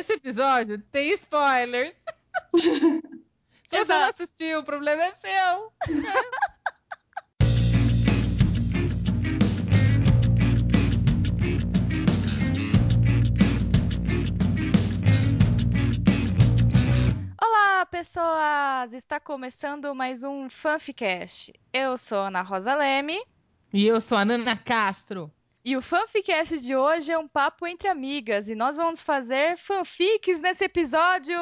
Esse episódio tem spoilers. Se você não assistiu, o problema é seu. Olá, pessoas! Está começando mais um Fanficast. Eu sou Ana Rosa Leme. E eu sou a Nana Castro. E o Fanficast de hoje é um papo entre amigas e nós vamos fazer fanfics nesse episódio!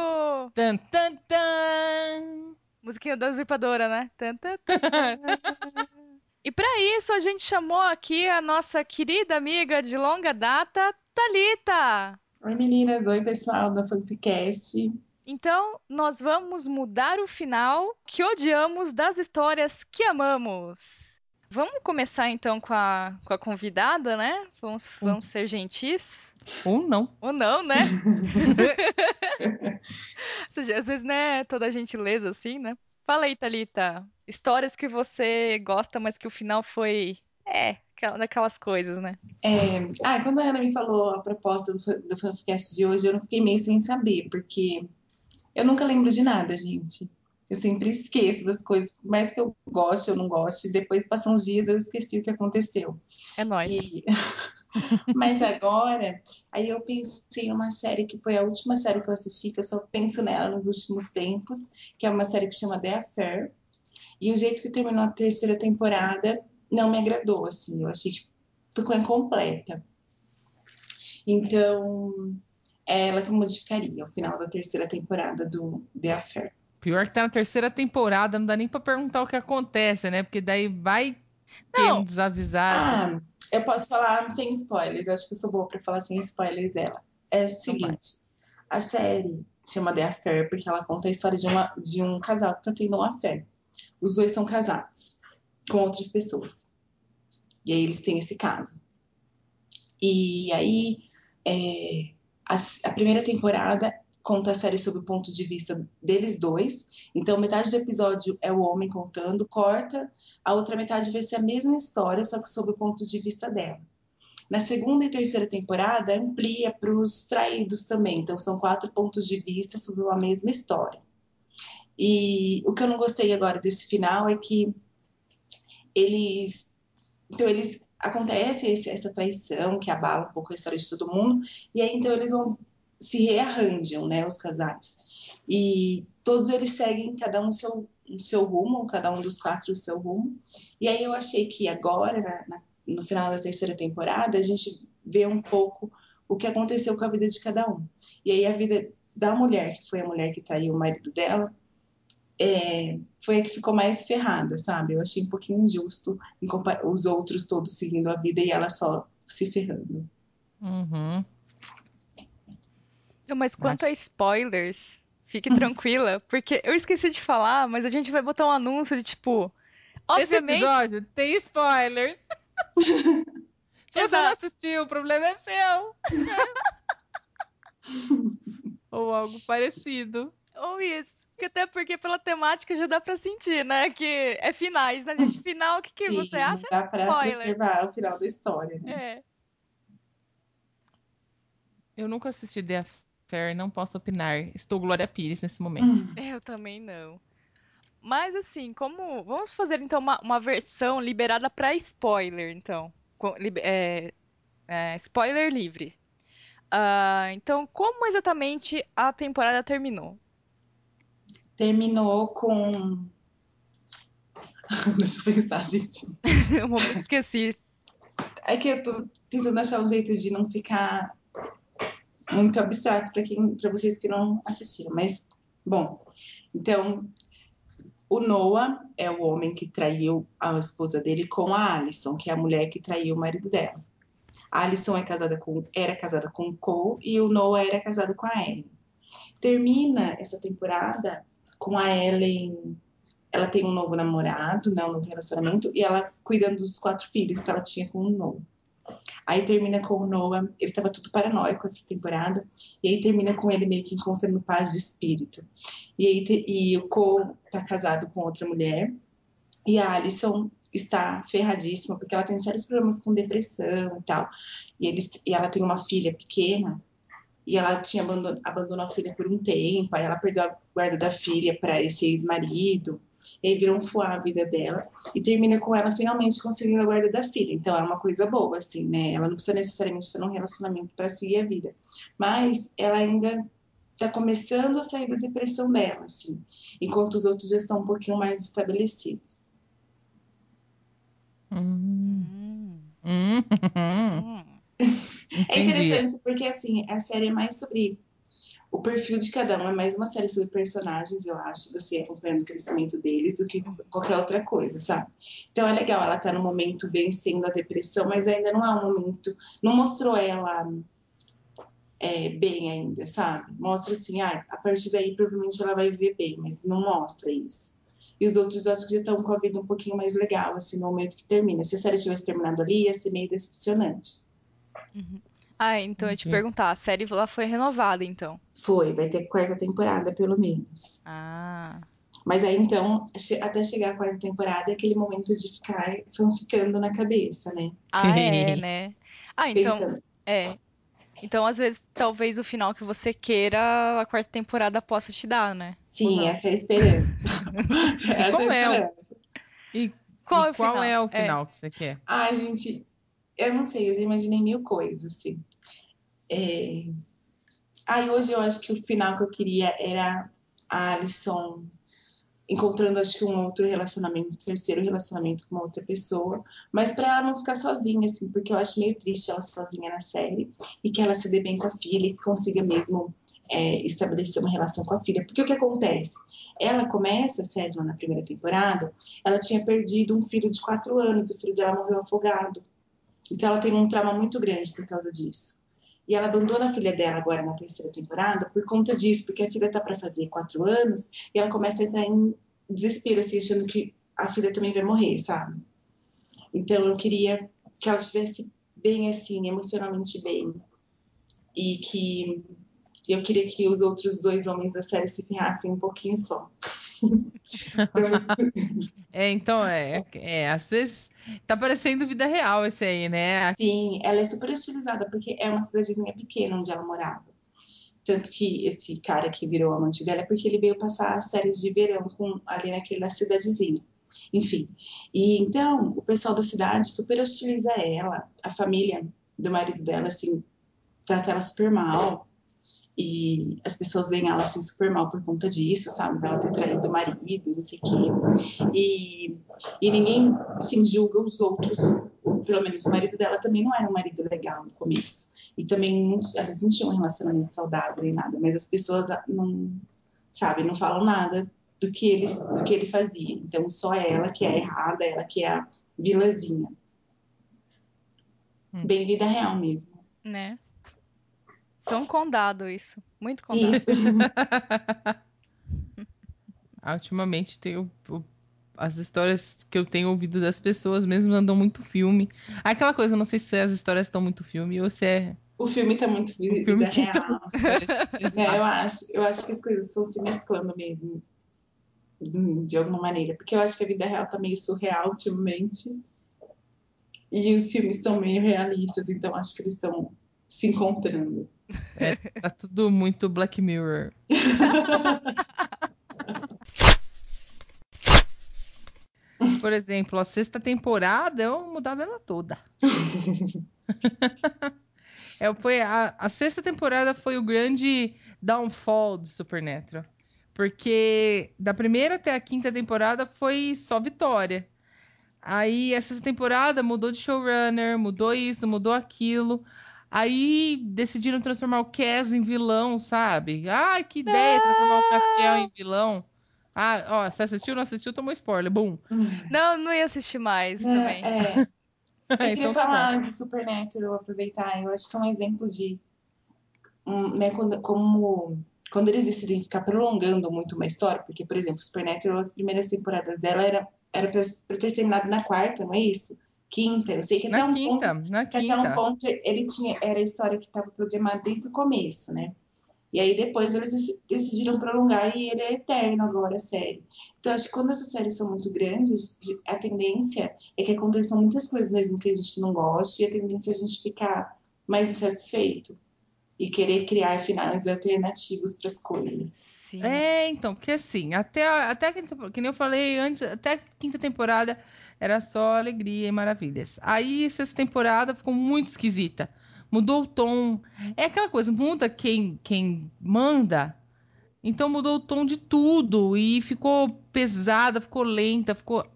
Tan, tan, tan. Musiquinha da usurpadora, né? Tan, tan, tan. e para isso a gente chamou aqui a nossa querida amiga de longa data, Talita. Oi meninas, oi pessoal da Fanficast. Então, nós vamos mudar o final que odiamos das histórias que amamos. Vamos começar então com a, com a convidada, né? Vamos, vamos ser gentis. Ou não. Ou não, né? Ou seja, às vezes, né, toda gentileza assim, né? Fala aí, Thalita. Histórias que você gosta, mas que o final foi. É, daquelas coisas, né? É... Ah, quando a Ana me falou a proposta do, do Fanficast de hoje, eu não fiquei meio sem saber, porque eu nunca lembro de nada, gente. Eu sempre esqueço das coisas, por mais que eu goste ou não goste, depois passam uns dias eu esqueci o que aconteceu. É nóis. E... Mas agora, aí eu pensei em uma série que foi a última série que eu assisti, que eu só penso nela nos últimos tempos, que é uma série que chama The Affair. E o jeito que terminou a terceira temporada não me agradou, assim, eu achei que ficou incompleta. Então, é ela que modificaria o final da terceira temporada do The Affair. Pior que tá na terceira temporada, não dá nem pra perguntar o que acontece, né? Porque daí vai ter um desavisado. Ah, eu posso falar sem spoilers, acho que eu sou boa pra falar sem spoilers dela. É o então seguinte, a série chama The Affair porque ela conta a história de, uma, de um casal que tá tendo uma affair. Os dois são casados com outras pessoas. E aí eles têm esse caso. E aí, é, a, a primeira temporada conta a série sob o ponto de vista deles dois. Então, metade do episódio é o homem contando, corta, a outra metade vai ser a mesma história, só que sob o ponto de vista dela. Na segunda e terceira temporada, amplia para os traídos também. Então, são quatro pontos de vista sobre uma mesma história. E o que eu não gostei agora desse final é que eles. Então, eles. Acontece esse, essa traição que abala um pouco a história de todo mundo, e aí então eles vão se rearranjam, né, os casais. E todos eles seguem cada um seu, seu rumo, cada um dos quatro o seu rumo. E aí eu achei que agora, na, na, no final da terceira temporada, a gente vê um pouco o que aconteceu com a vida de cada um. E aí a vida da mulher, que foi a mulher que traiu o marido dela, é, foi a que ficou mais ferrada, sabe? Eu achei um pouquinho injusto os outros todos seguindo a vida e ela só se ferrando. Uhum. Mas quanto a spoilers, fique tranquila, porque eu esqueci de falar, mas a gente vai botar um anúncio de tipo. Obviamente... Esse episódio tem spoilers. Se você não assistiu, o problema é seu. Ou algo parecido. Ou isso. Até porque pela temática já dá pra sentir, né? Que é finais, né, gente? Final, o que, que Sim, você acha? Dá pra Spoiler. observar o final da história, né? É. Eu nunca assisti The Fair, não posso opinar. Estou Glória Pires nesse momento. Eu também não. Mas assim, como. Vamos fazer então uma, uma versão liberada para spoiler, então. É, é, spoiler livre. Uh, então, como exatamente a temporada terminou? Terminou com. Deixa eu pensar, gente. eu esqueci. É que eu tô tentando achar um jeito de não ficar muito abstrato para quem, para vocês que não assistiram, mas bom. Então, o Noah é o homem que traiu a esposa dele com a Alison, que é a mulher que traiu o marido dela. A Alison é casada com, era casada com o Cole e o Noah era casado com a Ellen. Termina essa temporada com a Ellen. Ela tem um novo namorado, né, um novo relacionamento, e ela cuidando dos quatro filhos que ela tinha com o Noah. Aí termina com o Noah, ele tava tudo paranoico essa temporada, e aí termina com ele meio que encontrando paz de espírito. E aí e o Cole tá casado com outra mulher, e a Alison está ferradíssima, porque ela tem sérios problemas com depressão e tal. E, e ela tem uma filha pequena, e ela tinha abandono, abandonou a filha por um tempo, aí ela perdeu a guarda da filha para esse ex-marido, e aí virou um fuá a vida dela, e termina com ela finalmente conseguindo a guarda da filha. Então é uma coisa boa, assim, né? Ela não precisa necessariamente estar num relacionamento para seguir a vida, mas ela ainda está começando a sair da depressão dela, assim, enquanto os outros já estão um pouquinho mais estabelecidos. Hum. Hum. É interessante porque assim a série é mais sobre o perfil de cada um, é mais uma série sobre personagens, eu acho, você acompanhando o crescimento deles do que qualquer outra coisa, sabe? Então é legal, ela tá no momento vencendo a depressão, mas ainda não é um momento, não mostrou ela é, bem ainda, sabe? Mostra assim, ah, a partir daí provavelmente ela vai viver bem, mas não mostra isso. E os outros acho que já estão com a vida um pouquinho mais legal, assim, no momento que termina. Se a série tivesse terminado ali, ia ser meio decepcionante. Uhum. Ah, então eu ia te perguntar, a série lá foi renovada, então? Foi, vai ter quarta temporada, pelo menos. Ah. Mas aí, então, até chegar a quarta temporada, é aquele momento de ficar ficando na cabeça, né? Ah, é, né? Ah, então, Pensando. é. Então, às vezes, talvez o final que você queira, a quarta temporada possa te dar, né? Sim, essa é a esperança. essa qual é a esperança. E qual, e é, o qual é o final é. que você quer? Ai, gente, eu não sei, eu já imaginei mil coisas, assim. É... Aí hoje eu acho que o final que eu queria era a Alison encontrando, acho que, um outro relacionamento, um terceiro relacionamento com uma outra pessoa, mas para ela não ficar sozinha, assim, porque eu acho meio triste ela sozinha na série e que ela se dê bem com a filha e consiga mesmo é, estabelecer uma relação com a filha. Porque o que acontece? Ela começa a série na primeira temporada, ela tinha perdido um filho de quatro anos, o filho dela morreu afogado. Então ela tem um trauma muito grande por causa disso. E ela abandona a filha dela agora na terceira temporada por conta disso, porque a filha tá para fazer quatro anos e ela começa a entrar em desespero, assim, achando que a filha também vai morrer, sabe? Então eu queria que ela estivesse bem assim, emocionalmente bem. E que eu queria que os outros dois homens da série se ferrassem um pouquinho só. é, então, é, é, às vezes tá parecendo vida real esse aí, né? Sim, ela é super estilizada porque é uma cidadezinha pequena onde ela morava. Tanto que esse cara que virou amante dela é porque ele veio passar as férias de verão com, ali naquela cidadezinha. Enfim. E então, o pessoal da cidade super hostiliza ela, a família do marido dela, assim, trata ela super mal e as pessoas veem ela assim super mal por conta disso, sabe? Ela ter traído o marido, não sei o quê. E, e ninguém assim, julga os outros. Pelo menos o marido dela também não era um marido legal no começo. E também elas não tinham um relacionamento saudável nem nada, mas as pessoas não, sabe, não falam nada do que ele, do que ele fazia. Então só ela que é errada, ela que é a vilazinha. Hum. Bem vida real mesmo. Né? Tão condado isso. Muito condado. Isso. ultimamente tenho as histórias que eu tenho ouvido das pessoas mesmo andam muito filme. Aquela coisa, não sei se as histórias estão muito filme ou se é. O filme está muito vida o filme. Tá muito é, eu acho, eu acho que as coisas estão se mesclando mesmo. De alguma maneira. Porque eu acho que a vida real está meio surreal ultimamente. E os filmes estão meio realistas, então acho que eles estão se encontrando. É, tá tudo muito Black Mirror. Por exemplo, a sexta temporada eu mudava ela toda. é, foi a, a, sexta temporada foi o grande downfall do Supernatural. Porque da primeira até a quinta temporada foi só vitória. Aí essa temporada mudou de showrunner, mudou isso, mudou aquilo. Aí decidiram transformar o Cass em vilão, sabe? Ai, que ideia, transformar o Castiel em vilão. Ah, ó, você assistiu, não assistiu, tomou spoiler, bum. Não, não ia assistir mais é, também. É. Eu queria então, tá falar tá de Supernatural, aproveitar, eu acho que é um exemplo de, um, né, quando, como, quando eles decidem ficar prolongando muito uma história, porque, por exemplo, Supernatural, as primeiras temporadas dela era, era pra, pra ter terminado na quarta, não é isso? Quinta, eu sei que até na um quinta, ponto, na quinta. até um ponto ele tinha era a história que estava programada desde o começo, né? E aí depois eles decidiram prolongar e ele é eterno agora a série. Então acho que quando essas séries são muito grandes, a tendência é que aconteçam muitas coisas mesmo que a gente não goste e a tendência é a gente ficar mais insatisfeito. e querer criar finais alternativos para as coisas. Sim. É, então, porque assim, até, a- até que nem eu falei antes, até a quinta temporada era só alegria e maravilhas. Aí, sexta temporada ficou muito esquisita. Mudou o tom. É aquela coisa, muda quem, quem manda. Então mudou o tom de tudo. E ficou pesada, ficou lenta, ficou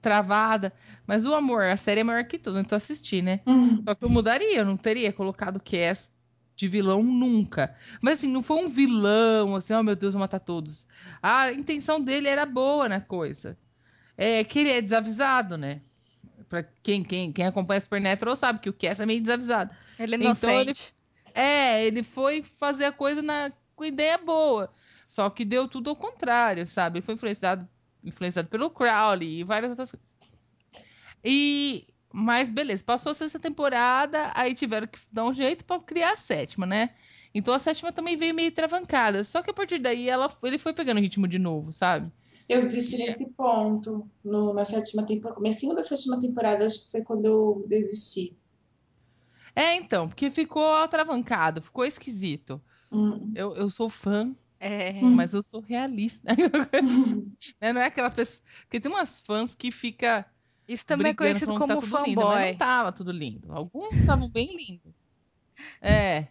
travada. Mas o amor, a série é maior que tudo, então assisti, né? Hum, Só que eu mudaria, eu não teria colocado Cass de vilão nunca. Mas assim, não foi um vilão, assim, oh meu Deus, vou matar todos. A intenção dele era boa na coisa. É que ele é desavisado, né? Pra quem, quem, quem acompanha Supernatural sabe que o Cass é meio desavisado. Ele é Então, ele- inocente. É, ele foi fazer a coisa na, com ideia boa. Só que deu tudo ao contrário, sabe? Ele foi influenciado, influenciado pelo Crowley e várias outras coisas. E, mas beleza, passou a sexta temporada, aí tiveram que dar um jeito pra criar a sétima, né? Então a sétima também veio meio travancada. Só que a partir daí ela, ele foi pegando ritmo de novo, sabe? Eu desisti nesse ponto, no, na sétima temporada, comecinho da sétima temporada, acho que foi quando eu desisti. É, então, porque ficou atravancado, ficou esquisito. Hum, Eu, eu sou fã, É. mas eu sou realista. Né? Não é aquela pessoa. Porque tem umas fãs que fica Isso também é conhecido que como tá tudo lindo, mas fanboy. não tava tudo lindo. Alguns estavam bem lindos. É.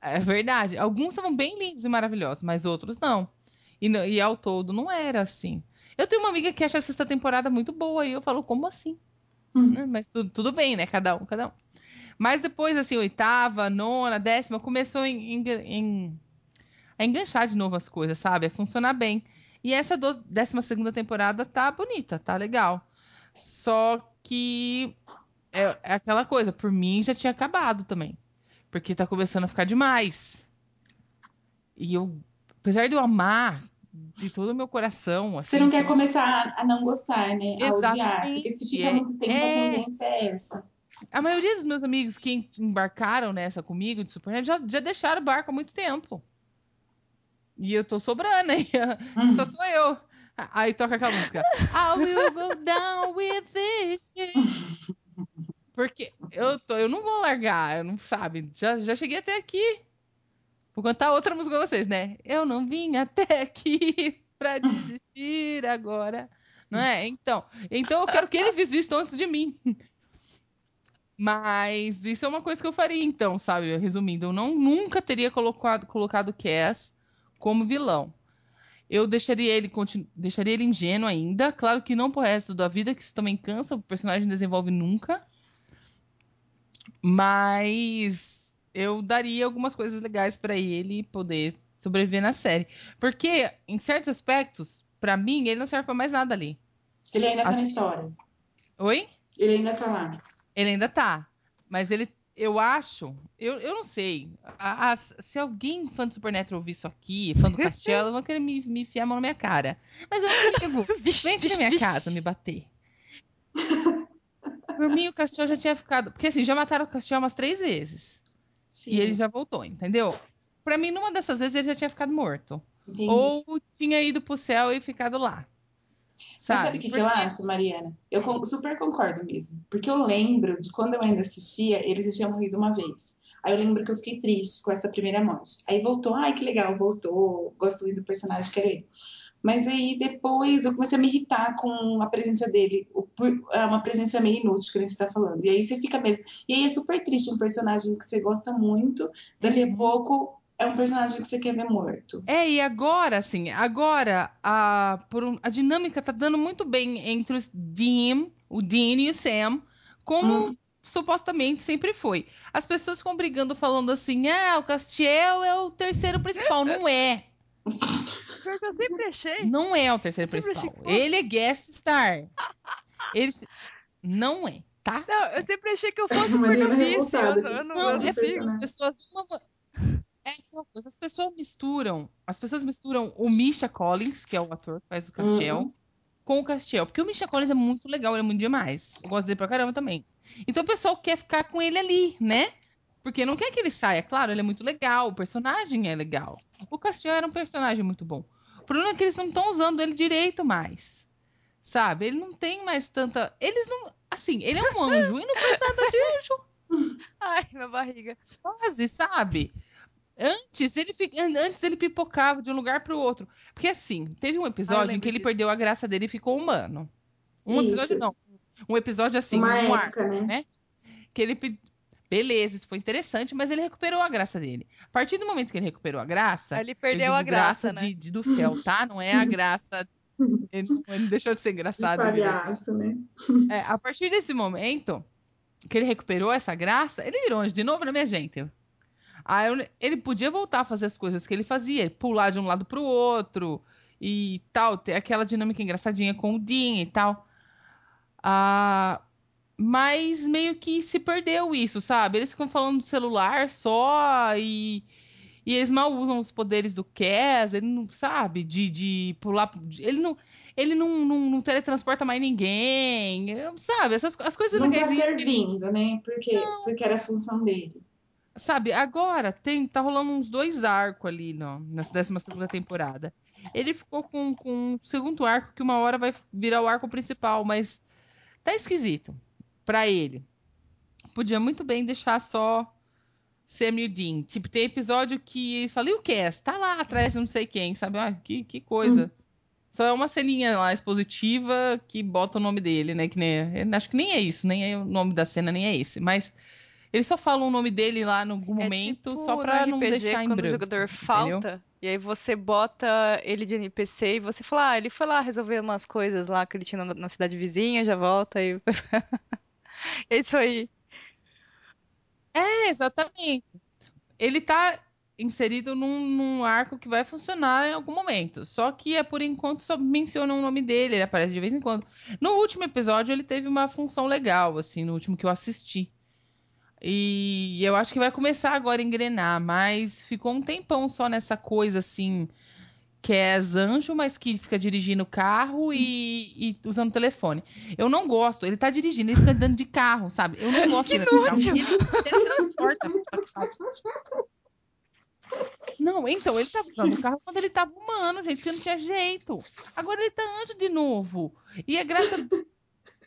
É verdade. Alguns estavam bem lindos e maravilhosos, mas outros não. E, e ao todo não era assim. Eu tenho uma amiga que acha a sexta temporada muito boa e eu falo, como assim? Hum. Né? Mas tudo, tudo bem, né? Cada um, cada um. Mas depois, assim, oitava, nona, décima, começou em, em- em- a enganchar de novo as coisas, sabe? A funcionar bem. E essa do, décima segunda temporada tá bonita, tá legal. Só que é, é aquela coisa, por mim já tinha acabado também. Porque tá começando a ficar demais. E eu, apesar de eu amar de todo o meu coração, assim, Você não quer começar a, não gostar, né? A odiar. Porque se fica Exatamente, muito tempo, é. a tendência é essa. A maioria dos meus amigos que embarcaram nessa comigo de Supernet já, já deixaram o barco há muito tempo. E eu tô sobrando aí. Hum. Só tô eu. Aí toca aquela música. I will go down with this ship. Porque eu, tô, eu não vou largar, eu não sabe. Já, já cheguei até aqui. Vou cantar outra música pra vocês, né? Eu não vim até aqui pra desistir agora. Não é? Então, então eu quero que eles desistam antes de mim. Mas isso é uma coisa que eu faria, então, sabe? Resumindo, eu não, nunca teria colocado, colocado Cass como vilão. Eu deixaria ele, deixaria ele ingênuo ainda. Claro que não pro resto da vida, que isso também cansa, o personagem não desenvolve nunca. Mas eu daria algumas coisas legais para ele poder sobreviver na série. Porque, em certos aspectos, para mim, ele não serve pra mais nada ali. Ele ainda tá na Assim- história. Oi? Ele ainda tá lá. Ele ainda tá. Mas ele, eu acho, eu, eu não sei. As- se alguém fã do Supernatural ouvir isso aqui, fã do Castelo, vão querer me, me enfiar a mão na minha cara. Mas eu não ligo. Vixe, Vem aqui na minha casa me bater. Por mim, o Castiel já tinha ficado. Porque assim, já mataram o Castiel umas três vezes. Sim. E ele já voltou, entendeu? Pra mim, numa dessas vezes, ele já tinha ficado morto. Entendi. Ou tinha ido pro céu e ficado lá. Sabe? sabe o que, que eu acho, Mariana? Eu super concordo mesmo. Porque eu lembro de quando eu ainda assistia, ele já tinha morrido uma vez. Aí eu lembro que eu fiquei triste com essa primeira morte. Aí voltou, ai que legal, voltou, gosto muito do personagem, quero ele. Mas aí depois eu comecei a me irritar com a presença dele. O É uma presença meio inútil que nem você tá falando. E aí você fica mesmo. E aí é super triste um personagem que você gosta muito, dali a Uhum. pouco é um personagem que você quer ver morto. É, e agora, assim, agora a, por um- a dinâmica tá dando muito bem entre os Dean, o Dean e o Sam, como Hum. supostamente sempre foi. As pessoas ficam brigando falando assim, ah, o Castiel é o terceiro principal. Não é. Pior que eu sempre achei. Não é o terceiro Eu sempre achei principal. Ele é guest star. Ele não é, tá? Não, eu sempre achei que eu fosse Eu, aqui. eu não, é porque personagem. as pessoas não vão- É aquela coisa, as pessoas misturam. As pessoas misturam o Misha Collins, que é o ator que faz o Castiel, Uhum. com o Castiel. Porque o Misha Collins é muito legal, ele é muito demais. Eu gosto dele pra caramba também. Então o pessoal quer ficar com ele ali, né? Porque não quer que ele saia. Claro, ele é muito legal, o personagem é legal. O Castiel era um personagem muito bom. O problema é que eles não estão usando ele direito mais. Sabe? Ele não tem mais tanta. Eles não. Assim, ele é um anjo e não faz nada de anjo. Ai, minha barriga. Quase, sabe? Antes ele, antes ele pipocava de um lugar para o outro. Porque assim, teve um episódio em que ele disso. perdeu a graça dele e ficou humano. Um Isso. episódio não. Um episódio assim, Uma um época, arco, né? né? Que ele Beleza, isso foi interessante, mas ele recuperou a graça dele. A partir do momento que ele recuperou a graça. Ele perdeu a graça. graça né? de, de, do céu, tá? Não é a graça. Ele, ele deixou de ser engraçado. De palhaço, né? É, a partir desse momento que ele recuperou essa graça, ele virou anjo de novo, né, minha gente? Aí ele podia voltar a fazer as coisas que ele fazia, pular de um lado pro outro e tal, ter aquela dinâmica engraçadinha com o Dean e tal. Ah, mas meio que se perdeu isso, sabe? Eles ficam falando do celular só e, e eles mal usam os poderes do Cass, ele não sabe de, de pular, ele não ele não, não, não, teletransporta mais ninguém, sabe? Essas as coisas não tá servindo, né? Porque, porque era a função dele. Sabe, agora tem, tá rolando uns dois arcos ali no, nessa 12 segunda temporada. Ele ficou com, com um segundo arco que uma hora vai virar o arco principal, mas tá esquisito para ele. Podia muito bem deixar só Sam e Dean. Tipo, tem episódio que fala, e o Cass? Tá lá atrás, não sei quem, sabe? Ah, que, que coisa. Hum. Só é uma ceninha lá expositiva que bota o nome dele, né? Que nem, acho que nem é isso, nem é o nome da cena, nem é esse. Mas eles só falam o nome dele lá em algum é momento, tipo só pra não RPG, deixar em quando branco. o jogador falta, entendeu? e aí você bota ele de NPC e você fala, ah, ele foi lá resolver umas coisas lá que ele tinha na, na cidade vizinha, já volta e. é isso aí. É, exatamente. Ele tá inserido num, num, arco que vai funcionar em algum momento. Só que é por enquanto só menciona o nome dele, ele aparece de vez em quando. No último episódio ele teve uma função legal, assim, no último que eu assisti. E eu acho que vai começar agora a engrenar, mas ficou um tempão só nessa coisa assim, que é anjo, mas que fica dirigindo o carro e, e, usando o telefone. Eu não gosto, ele tá dirigindo, ele fica andando de carro, sabe? Eu não gosto que de carro. Ele, ele transporta. Não, então, ele tava usando o carro quando ele tava humano, gente, que não tinha jeito. Agora ele tá anjo de novo. E é graça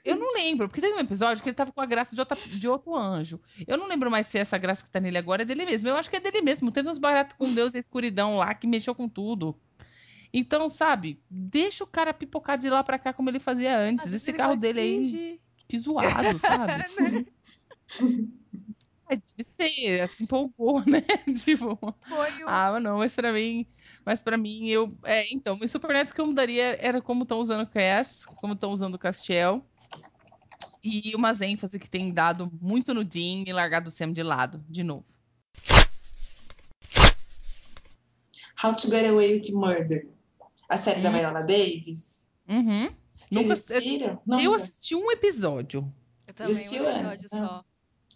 eu não lembro, porque teve um episódio que ele tava com a graça de, outra, de outro anjo. Eu não lembro mais se essa graça que tá nele agora é dele mesmo. Eu acho que é dele mesmo. Teve uns baratos com Deus e a escuridão lá que mexeu com tudo. Então, sabe, deixa o cara pipocar de lá pra cá como ele fazia antes. Esse carro dele aí, que zoado, sabe? é, deve ser, assim, empolgou, né? tipo, Foi um... ah, não, mas pra mim, mas para mim, eu. É, então, o Super Neto que eu mudaria era como estão usando o Cass, como estão usando o Castiel e umas ênfases que tem dado muito no Dean e largado o Sam de lado, de novo. How to Get Away with Murder, a série da Viola Davis. Uhum. Vocês Nunca assistiram? Eu assisti um episódio. Eu também, um episódio só.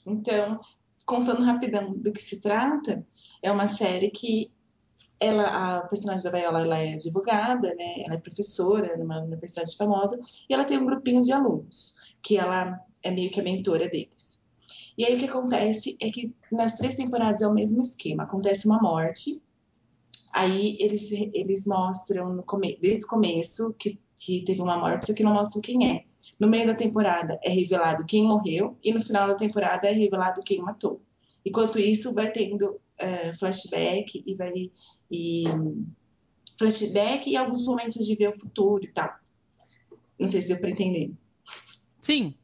Então, contando rapidão do que se trata, é uma série que ela, a personagem da Viola ela é advogada, né? Ela é professora numa universidade famosa e ela tem um grupinho de alunos que ela é meio que a mentora deles. E aí o que acontece é que nas três temporadas é o mesmo esquema. Acontece uma morte, aí eles, eles mostram desde o começo que, que teve uma morte, só que não mostra quem é. No meio da temporada é revelado quem morreu e no final da temporada é revelado quem matou. Enquanto isso, vai tendo é, flashback e vai e flashback e alguns momentos de ver o futuro e tal. Não sei se deu para entender. Sim.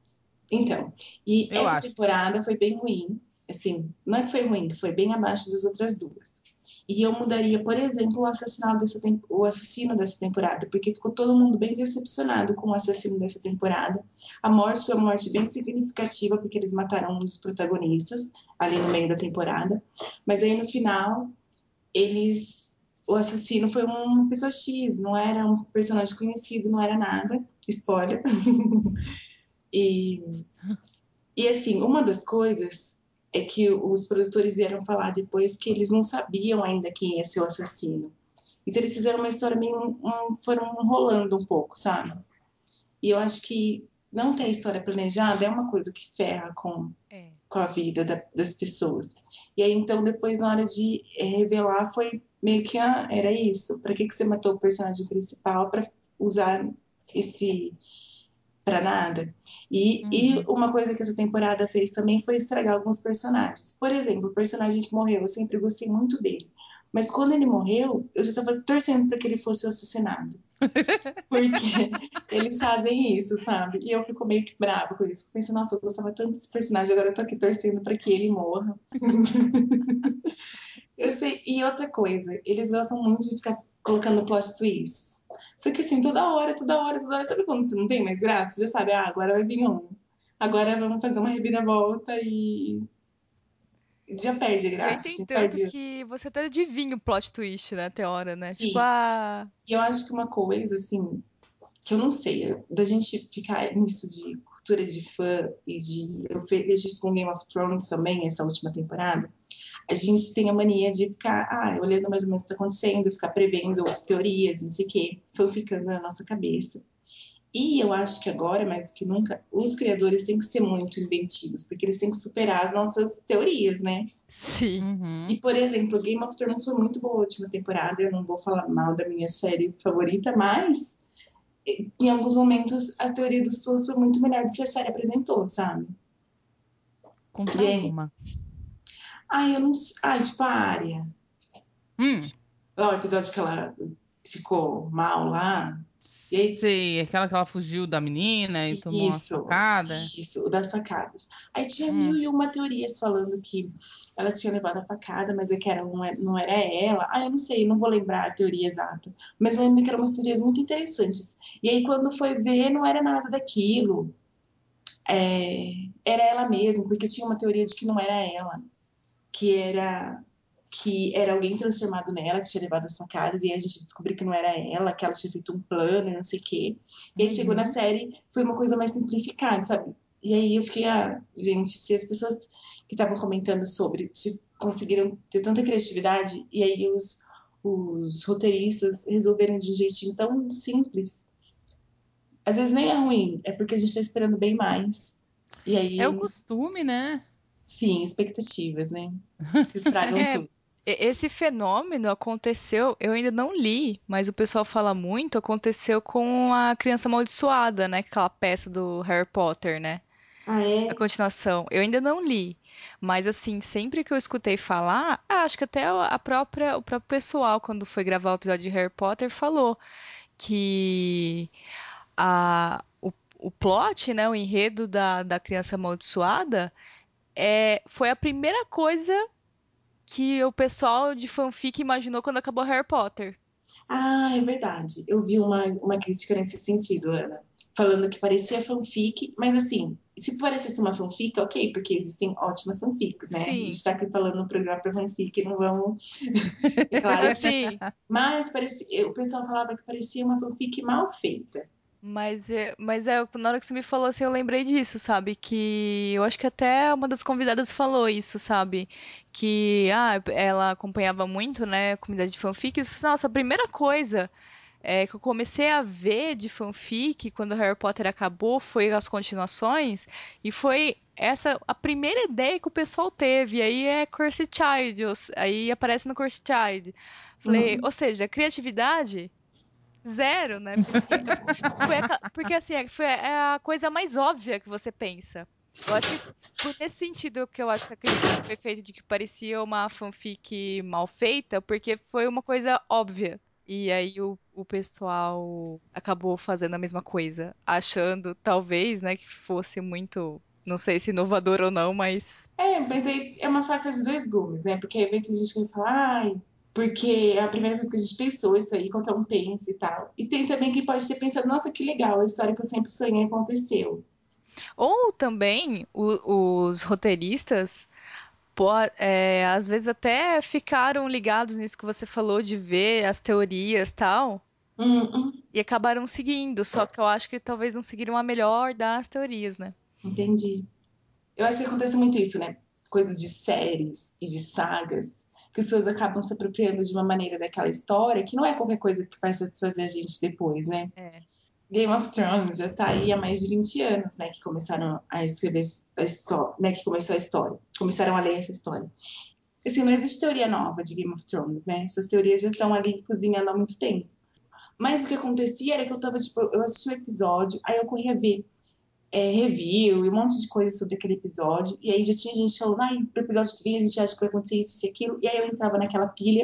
Então, e Eu essa acho. temporada foi bem ruim. Assim, não é que foi ruim, foi bem abaixo das outras duas. E eu mudaria, por exemplo, o, dessa o assassino dessa temporada, porque ficou todo mundo bem decepcionado com o assassino dessa temporada. A morte foi uma morte bem significativa, porque eles mataram um dos protagonistas ali no meio da temporada. Mas aí no final, eles. O assassino foi uma pessoa X, não era um personagem conhecido, não era nada. Spoiler. E, e assim, uma das coisas é que os produtores vieram falar depois que eles não sabiam ainda quem ia ser o assassino. Então eles fizeram uma história meio. Um, foram enrolando um pouco, sabe? E eu acho que não ter a história planejada é uma coisa que ferra com, É. com a vida da- das pessoas. E aí, então, depois, na hora de eh, revelar, foi meio que, ah, era isso. Pra que, que você matou o personagem principal? Pra usar esse. pra nada. E, Uhum. e uma coisa que essa temporada fez também foi estragar alguns personagens. Por exemplo, o personagem que morreu, eu sempre gostei muito dele. Mas quando ele morreu, eu já estava torcendo para que ele fosse assassinado. Porque eles fazem isso, sabe? E eu fico meio que brava com isso. Penso, nossa, eu gostava tanto desse personagem, agora eu tô aqui torcendo para que ele morra. eu sei. E outra coisa, eles gostam muito de ficar colocando plot twists. Só que assim, toda hora, toda hora, toda hora. Sabe quando você não tem mais graça? Você já sabe, ah, agora vai vir um. Agora vamos fazer uma reviravolta e. Já perde a E graça. tem tanto perde... que você até adivinha o plot twist, né, até hora, né? Sim. Tipo, ah, E eu acho que uma coisa, assim, que eu não sei, da gente ficar nisso de cultura de fã e de. Eu vejo isso com Game of Thrones também, essa última temporada. A gente tem a mania de ficar ah, olhando mais ou menos o que está acontecendo, ficar prevendo teorias, não sei o quê, ficando na nossa cabeça. E eu acho que agora, mais do que nunca, os criadores têm que ser muito inventivos, porque eles têm que superar as nossas teorias, né? sim. Uhum. E, por exemplo, Game of Thrones foi muito boa a última temporada. Eu não vou falar mal da minha série favorita, mas em alguns momentos a teoria dos suas foi muito melhor do que a série apresentou, sabe? Conta E uma. Ai, eu não sei. Ai, tipo a área. Hum, Lá o episódio que ela ficou mal lá. E aí? sei, aquela que ela fugiu da menina e tomou Isso. facada. Isso, o das facadas. Aí tinha Hum. mil e uma teorias falando que ela tinha levado a facada, mas é que era, não, é- não era ela. Ah, eu não sei, não vou lembrar a teoria exata. Mas lembro que eram umas teorias muito interessantes. E aí, quando foi ver, não era nada daquilo. É, era ela mesma, porque tinha uma teoria de que não era ela. Que era que era alguém transformado nela, que tinha levado as facadas, e aí a gente descobriu que não era ela, que ela tinha feito um plano e não sei o quê. E aí chegou Uhum. na série, foi uma coisa mais simplificada, sabe? E aí eu fiquei, ah, gente, se as pessoas que estavam comentando sobre se conseguiram ter tanta criatividade, e aí os, os roteiristas resolveram de um jeitinho tão simples, às vezes nem é ruim, é porque a gente tá esperando bem mais. E aí, É o costume, né? Sim, expectativas, né? Que estragam É. tudo. Esse fenômeno aconteceu, eu ainda não li, mas o pessoal fala muito, aconteceu com a Criança Amaldiçoada, né? Aquela peça do Harry Potter, né? Ah, é? A continuação. Eu ainda não li, mas assim, sempre que eu escutei falar, ah, acho que até a própria, o próprio pessoal, quando foi gravar o episódio de Harry Potter, falou que a, o, o plot, né, o enredo da, da Criança Amaldiçoada é, foi a primeira coisa que o pessoal de fanfic imaginou quando acabou Harry Potter. Ah, é verdade. Eu vi uma, uma crítica nesse sentido, Ana. Falando que parecia fanfic, mas assim, se parecesse uma fanfic, ok, porque existem ótimas fanfics, né? Sim. A gente tá aqui falando no programa pra fanfic, não vamos. Claro que Assim, Mas parecia, o pessoal falava que parecia uma fanfic mal feita. Mas é, mas é, na hora que você me falou assim, eu lembrei disso, sabe? Que eu acho que até uma das convidadas falou isso, sabe? Que ah, ela acompanhava muito, né, a comunidade de fanfic. E eu falei, assim, nossa, a primeira coisa é, que eu comecei a ver de fanfic quando Harry Potter acabou foi as continuações. E foi essa a primeira ideia que o pessoal teve. E aí é Cursed Child, aí aparece no Cursed Child. Falei, Uhum. ou seja, criatividade zero, né? Porque, foi a- porque assim, é- foi a coisa mais óbvia que você pensa. Eu acho que nesse sentido que eu acho que a crítica foi feita de que parecia uma fanfic mal feita, porque foi uma coisa óbvia. E aí o, o pessoal acabou fazendo a mesma coisa, achando, talvez, né, que fosse muito, não sei se inovador ou não, mas É, mas aí é uma faca de dois gumes, né? Porque aí vem tem gente que falar, ai, porque é a primeira vez que a gente pensou isso aí, qualquer um pensa e tal. E tem também quem pode ter pensado, nossa, que legal, a história que eu sempre sonhei aconteceu. Ou também o- os roteiristas, é, às vezes até ficaram ligados nisso que você falou de ver as teorias e tal, Hum, hum, e acabaram seguindo. Só que eu acho que talvez não seguiram a melhor das teorias, né? entendi. Eu acho que acontece muito isso, né? Coisas de séries e de sagas, que as pessoas acabam se apropriando de uma maneira daquela história que não é qualquer coisa que vai satisfazer a gente depois, né? É. Game of Thrones já tá aí há mais de 20 anos, né, que começaram a escrever a história, né, que começou a história, começaram a ler essa história. Assim, não existe teoria nova de Game of Thrones, né? Essas teorias já estão ali cozinhando há muito tempo. Mas o que acontecia era que eu tava, tipo, eu assisti um episódio, aí eu corria ver é, review e um monte de coisa sobre aquele episódio. E aí já tinha gente falando, ai, pro episódio que vem a gente acha que vai acontecer isso e aquilo. E aí eu entrava naquela pilha.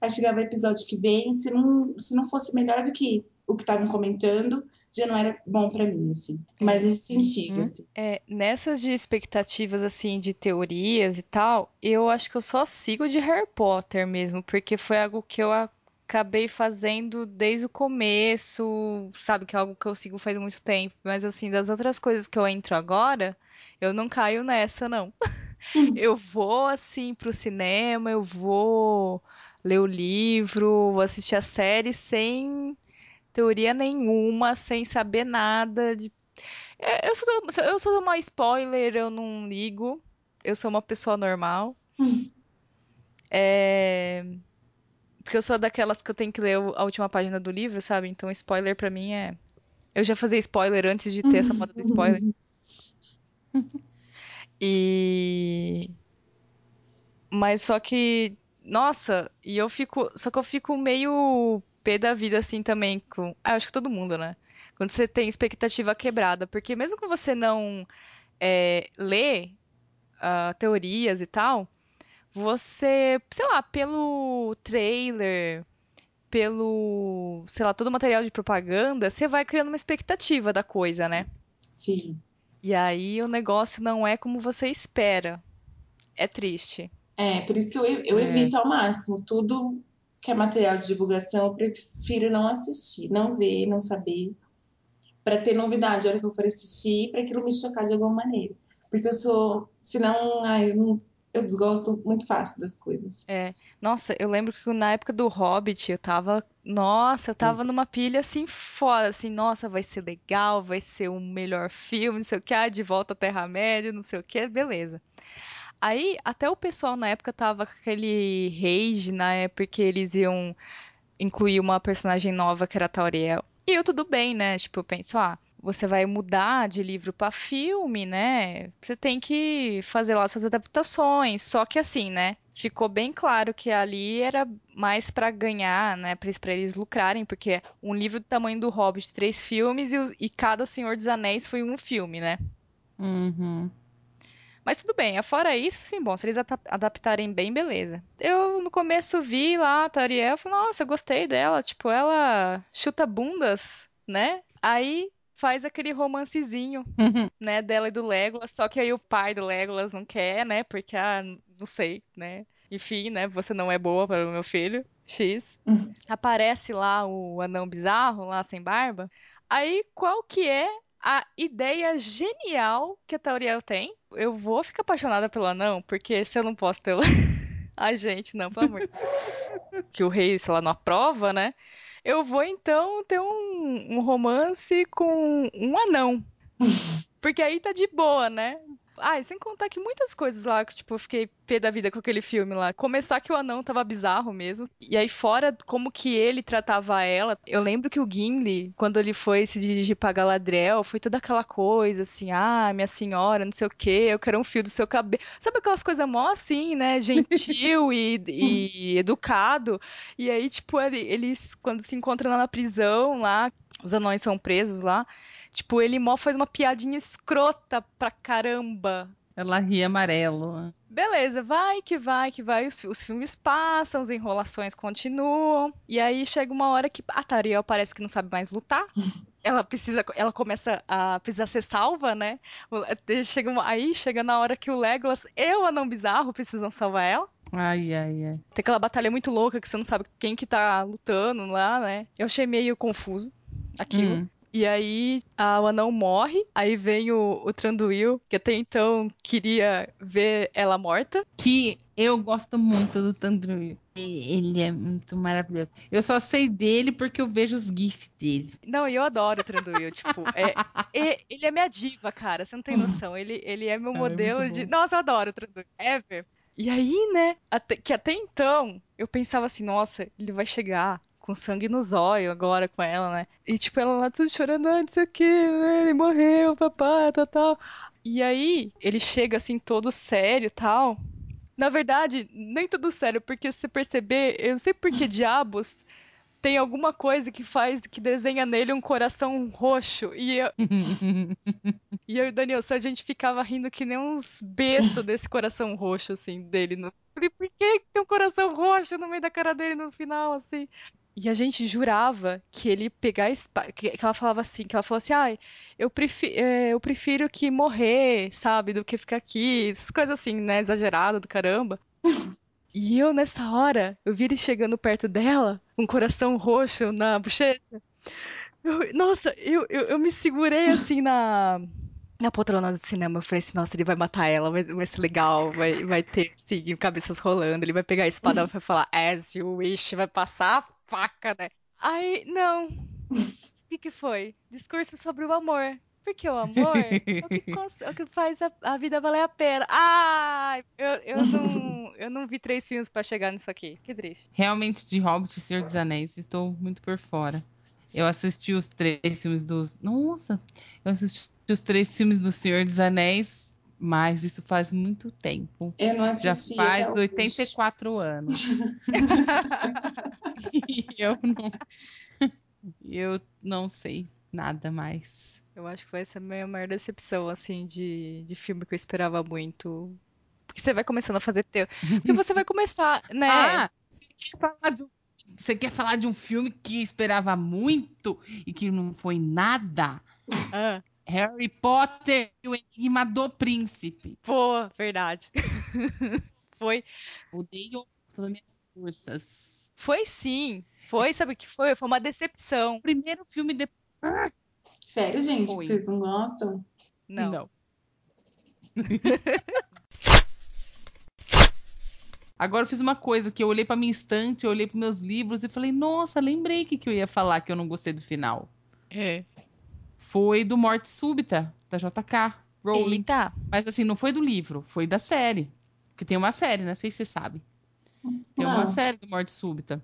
Aí chegava o episódio que vem, se não, se não fosse melhor do que o que estavam comentando, já não era bom para mim, assim. Mas nesse sentido, Uhum. assim. É, nessas de expectativas, assim, de teorias e tal, eu acho que eu só sigo de Harry Potter mesmo, porque foi algo que eu acabei fazendo desde o começo, sabe? Que é algo que eu sigo faz muito tempo. Mas, assim, das outras coisas que eu entro agora, eu não caio nessa, não. Eu vou, assim, pro cinema, eu vou ler o livro, vou assistir a série sem teoria nenhuma, sem saber nada de é, Eu sou, eu sou uma spoiler, eu não ligo. Eu sou uma pessoa normal. Hum. É, Porque eu sou daquelas que eu tenho que ler a última página do livro, sabe? Então spoiler pra mim é. Eu já fazia spoiler antes de ter essa moda do spoiler. E. Mas só que. Nossa, e eu fico. Só que eu fico meio pé da vida assim também com. Ah, eu acho que todo mundo, né? Quando você tem expectativa quebrada. Porque mesmo que você não é, lê ah, teorias e tal, você, sei lá, pelo trailer, pelo, sei lá, todo o material de propaganda, você vai criando uma expectativa da coisa, né? Sim. E aí o negócio não é como você espera. É triste. É, por isso que eu, eu É. evito ao máximo tudo que é material de divulgação, eu prefiro não assistir, não ver, não saber, Pra ter novidade a hora que eu for assistir, pra aquilo me chocar de alguma maneira. Porque eu sou, senão, ai, eu, não, eu desgosto muito fácil das coisas. É. Nossa, eu lembro que na época do Hobbit eu tava. Nossa, eu tava numa pilha assim fora, assim, nossa, vai ser legal, vai ser o melhor filme, não sei o que, ah, de volta à Terra-média, não sei o que, beleza. Aí, até o pessoal na época tava com aquele rage, né, porque eles iam incluir uma personagem nova que era a Tauriel. E eu tudo bem, né? Tipo, eu penso, ah, você vai mudar de livro pra filme, né? Você tem que fazer lá suas adaptações. Só que assim, né? Ficou bem claro que ali era mais pra ganhar, né? Pra, pra eles lucrarem, porque um livro do tamanho do Hobbit, três filmes, e, e cada Senhor dos Anéis foi um filme, né? Uhum. Mas tudo bem, fora isso, assim, bom, se eles adaptarem bem, beleza. Eu no começo vi lá a Tariel, falei, nossa, eu gostei dela, tipo, ela chuta bundas, né? Aí faz aquele romancezinho, né, dela e do Legolas, só que aí o pai do Legolas não quer, né? Porque, ah, não sei, né? Enfim, né, você não é boa para o meu filho, X. Aparece lá o anão bizarro, lá sem barba. Aí, qual que é a ideia genial que a Tauriel tem? Eu vou ficar apaixonada pelo anão, porque se eu não posso ter. Ai, gente, não, pelo amor. Que o rei, sei lá, não aprova, né? Eu vou, então, ter um, um romance com um anão. Porque aí tá de boa, né? Ah, e sem contar que muitas coisas lá, que, tipo, eu fiquei pé da vida com aquele filme lá. Começar que o anão tava bizarro mesmo. E aí, fora como que ele tratava ela. Eu lembro que o Gimli, quando ele foi se dirigir pra Galadriel, foi toda aquela coisa assim: ah, minha senhora, não sei o quê, eu quero um fio do seu cabelo. Sabe aquelas coisas mó assim, né? Gentil e, e educado. E aí, tipo, ele- eles, quando se encontram lá na prisão, lá, os anões são presos lá. Tipo, ele mó faz uma piadinha escrota pra caramba. Ela ri amarelo. Beleza, vai que vai que vai. Os, os filmes passam, as enrolações continuam. E aí chega uma hora que a Tariel parece que não sabe mais lutar. Ela precisa, ela começa a precisar ser salva, né? Chega uma- aí chega na hora que o Legolas e o Anão Bizarro precisam salvar ela. Ai, ai, ai. Tem aquela batalha muito louca que você não sabe quem que tá lutando lá, né? Eu achei meio confuso aquilo. Hum. E aí a- o anão morre, aí vem o, o Tranduil, que até então queria ver ela morta. Que eu gosto muito do Tandruil. Ele é muito maravilhoso. Eu só sei dele porque eu vejo os GIFs dele. Não, eu adoro o Tranduil, tipo, é, e- ele é minha diva, cara, você não tem noção. Ele, ele é meu Ah, é modelo muito de. Nossa, eu adoro o Tranduil, ever. E aí, né, até- que até então eu pensava assim, nossa, ele vai chegar com sangue nos olhos agora com ela, né? E tipo, ela lá tudo chorando, ah, não sei o que, ele morreu, papai, tal, tal. E aí, ele chega assim, todo sério e tal. Na verdade, nem tudo sério, porque se você perceber, eu não sei por que diabos, tem alguma coisa que faz, que desenha nele um coração roxo. E eu, e, eu e o Daniel, a gente ficava rindo que nem uns bestos desse coração roxo, assim, dele. No... Falei, por que tem um coração roxo no meio da cara dele no final, assim? E a gente jurava que ele pegar espada. Que, ela falava assim, que ela falou assim, ah, eu, prefiro, é, eu prefiro que morrer, sabe, do que ficar aqui. Essas coisas assim, né? Exagerado do caramba. E eu, nessa hora, eu vi ele chegando perto dela, com um coração roxo na bochecha. Eu, nossa, eu, eu, eu, me segurei assim na, na poltrona do cinema. Eu falei assim, nossa, ele vai matar ela, vai, vai ser legal, vai, vai ter, sim, cabeças rolando. Ele vai pegar a espada e vai falar, as you wish, vai passar a faca, né? Aí, não. O que, que foi? Discurso sobre o amor. Porque o amor é o que, é o que faz a, a, vida valer a pena. Ah, eu, eu, não, eu não vi três filmes para chegar nisso aqui. Que triste. Realmente, de Hobbit e Senhor dos Anéis, estou muito por fora. Eu assisti os três filmes dos. Nossa! Eu assisti os três filmes do Senhor dos Anéis, mas isso faz muito tempo. Eu não assisti. Já faz 84 anos. e eu não. Eu não sei nada mais. Eu acho que vai ser a minha maior decepção, assim, de, de filme que eu esperava muito. Porque você vai começando a fazer teu. Porque você vai começar, né? Ah, você quer falar de um você quer falar de um filme que esperava muito e que não foi nada? Ah. Harry Potter e o Enigma do Príncipe. Pô, verdade. foi. Odeio todas as minhas forças. Foi sim. Foi, sabe o que foi? Foi uma decepção. O primeiro filme depois. Ah, Sério, gente? Foi. Vocês não gostam? Não. não. Agora eu fiz uma coisa que eu olhei para minha estante, eu olhei para meus livros e falei: "Nossa, lembrei que que eu ia falar que eu não gostei do final". É. Foi do Morte Súbita, da JK Rowling. Eita. Mas assim, não foi do livro, foi da série. Porque tem uma série, né? Não sei se você sabe. Tem não. uma série do Morte Súbita.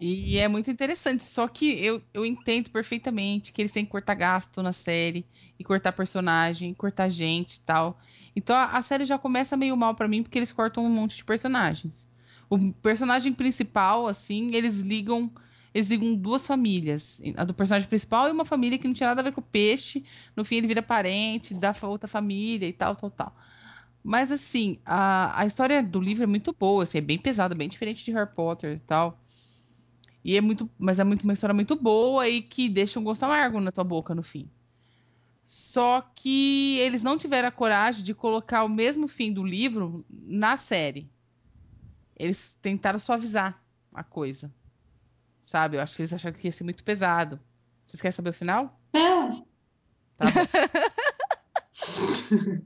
E é muito interessante, só que eu, eu entendo perfeitamente que eles têm que cortar gasto na série, e cortar personagem, cortar gente e tal. Então a, a série já começa meio mal para mim, porque eles cortam um monte de personagens. O personagem principal, assim, eles ligam. Eles ligam duas famílias. A do personagem principal e uma família que não tinha nada a ver com o peixe. No fim, ele vira parente da outra família e tal, tal, tal. Mas, assim, a, a história do livro é muito boa, assim, é bem pesada, bem diferente de Harry Potter e tal. E é muito, mas é muito uma história muito boa e que deixa um gosto amargo na tua boca no fim. Só que eles não tiveram a coragem de colocar o mesmo fim do livro na série. Eles tentaram suavizar a coisa. Sabe? Eu acho que eles acharam que ia ser muito pesado. Vocês querem saber o final? Não. Tá bom.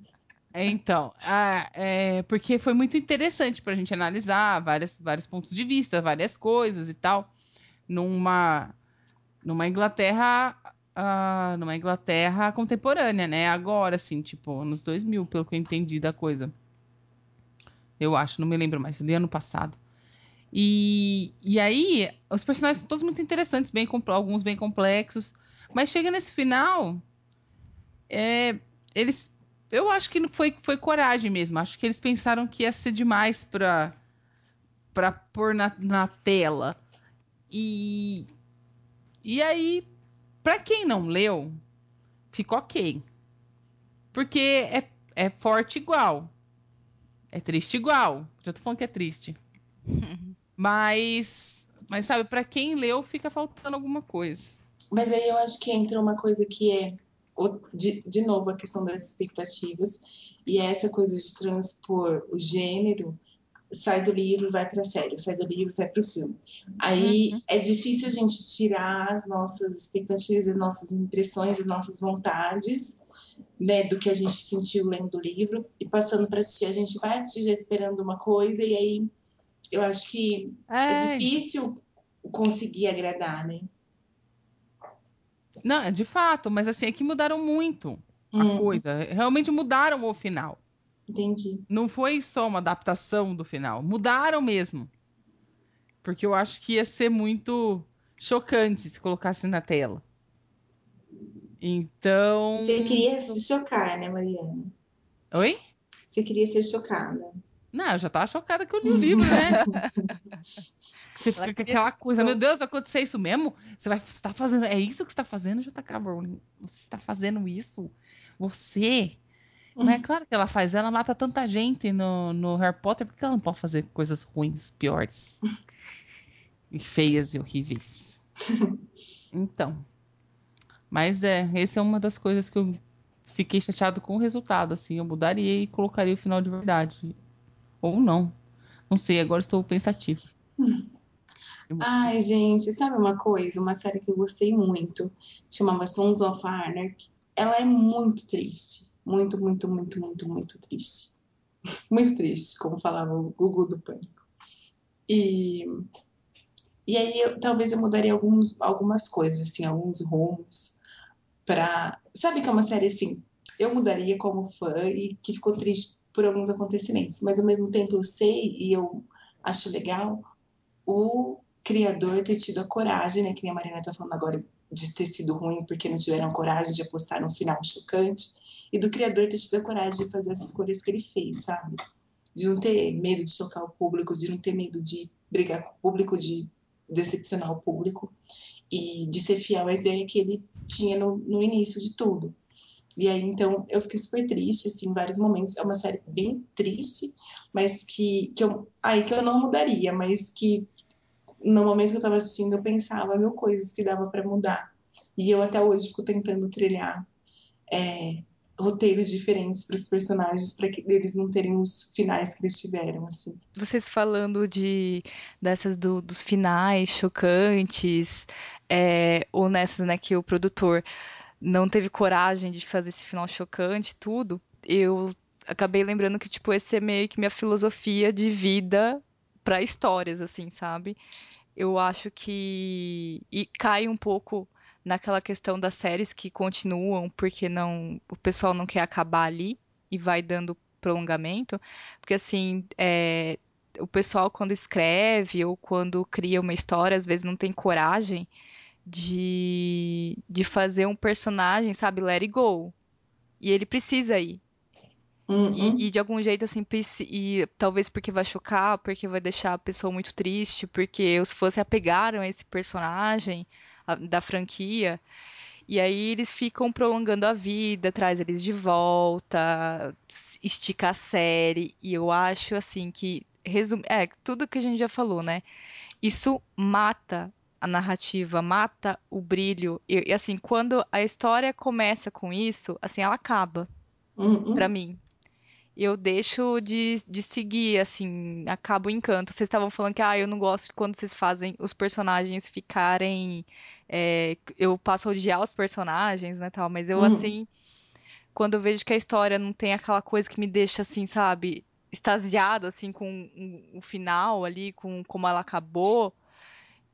Então, é, porque foi muito interessante para a gente analisar várias, vários pontos de vista, várias coisas e tal numa numa Inglaterra uh, numa Inglaterra contemporânea, né? Agora, assim, tipo, nos 2000, pelo que eu entendi da coisa. Eu acho, não me lembro mais, li ano passado. E, e aí, os personagens são todos muito interessantes, bem alguns bem complexos. Mas chega nesse final, é, eles. Eu acho que foi, foi coragem mesmo. Acho que eles pensaram que ia ser demais pra, pra pôr na, na tela. E, e aí, para quem não leu, ficou ok. Porque é, é forte igual. É triste igual. Já tô falando que é triste. mas, mas sabe, para quem leu, fica faltando alguma coisa. Mas aí eu acho que entra uma coisa que é, de, de novo, a questão das expectativas. E é essa coisa de transpor o gênero sai do livro vai para a série, sai do livro vai para o filme. Aí uhum. é difícil a gente tirar as nossas expectativas, as nossas impressões, as nossas vontades, né, do que a gente sentiu lendo o livro e passando para assistir. A gente vai assistir já esperando uma coisa e aí eu acho que é, é difícil conseguir agradar, né? Não, é de fato, mas assim, é que mudaram muito a uhum. coisa. Realmente mudaram o final. Entendi. Não foi só uma adaptação do final. Mudaram mesmo. Porque eu acho que ia ser muito chocante se colocasse na tela. Então. Você queria se chocar, né, Mariana? Oi? Você queria ser chocada. Não, eu já tava chocada que eu li o livro, né? Você fica com aquela coisa, meu Deus, vai acontecer isso mesmo? Você vai estar tá fazendo. É isso que você está fazendo, JK Rowling? Você está fazendo isso? Você? Mas é claro que ela faz. Ela mata tanta gente no, no Harry Potter, porque ela não pode fazer coisas ruins, piores. e feias e horríveis. Então. Mas é, essa é uma das coisas que eu fiquei chateado com o resultado, assim. Eu mudaria e colocaria o final de verdade. Ou não. Não sei, agora estou pensativo. Hum. Ai, gente, sabe uma coisa? Uma série que eu gostei muito. Chamava Sons of Anarchy. Ela é muito triste. Muito, muito, muito, muito, muito triste. muito triste, como falava o Gugu do Pânico. E, e aí, eu, talvez eu mudaria alguns, algumas coisas, assim, alguns rumos. Pra... Sabe que é uma série assim? Eu mudaria como fã e que ficou triste por alguns acontecimentos. Mas ao mesmo tempo eu sei e eu acho legal o criador ter tido a coragem, né? Que nem a Marina tá falando agora de ter sido ruim porque não tiveram coragem de apostar num final chocante. E do criador ter tido a coragem de fazer as escolhas que ele fez, sabe? De não ter medo de chocar o público, de não ter medo de brigar com o público, de decepcionar o público e de ser fiel à ideia que ele tinha no, no início de tudo. E aí, então, eu fiquei super triste, assim, em vários momentos. É uma série bem triste, mas que, que eu, aí que eu não mudaria, mas que no momento que eu estava assistindo, eu pensava mil coisas que dava para mudar. E eu até hoje fico tentando trilhar é, roteiros diferentes para os personagens para que eles não terem os finais que eles tiveram assim. Vocês falando de dessas do, dos finais chocantes é, ou nessas né que o produtor não teve coragem de fazer esse final chocante tudo, eu acabei lembrando que tipo esse é meio que minha filosofia de vida para histórias, assim, sabe? Eu acho que. E cai um pouco naquela questão das séries que continuam porque não o pessoal não quer acabar ali e vai dando prolongamento. Porque, assim, é, o pessoal quando escreve ou quando cria uma história, às vezes não tem coragem de, de fazer um personagem, sabe, let it go. E ele precisa ir. Uhum. E, e, de algum jeito, assim, e talvez porque vai chocar, porque vai deixar a pessoa muito triste, porque os fãs se apegaram a esse personagem a, da franquia. E aí eles ficam prolongando a vida, traz eles de volta, estica a série. E eu acho, assim, que. Resume, é, tudo que a gente já falou, né? Isso mata a narrativa, mata o brilho. E, e assim, quando a história começa com isso, assim, ela acaba. Uhum. para mim eu deixo de, de seguir, assim, acaba o encanto. Vocês estavam falando que, ah, eu não gosto quando vocês fazem os personagens ficarem. É, eu passo a odiar os personagens, né, tal, mas eu, uhum. assim, quando eu vejo que a história não tem aquela coisa que me deixa, assim, sabe, extasiada, assim, com o, final ali, com como ela acabou,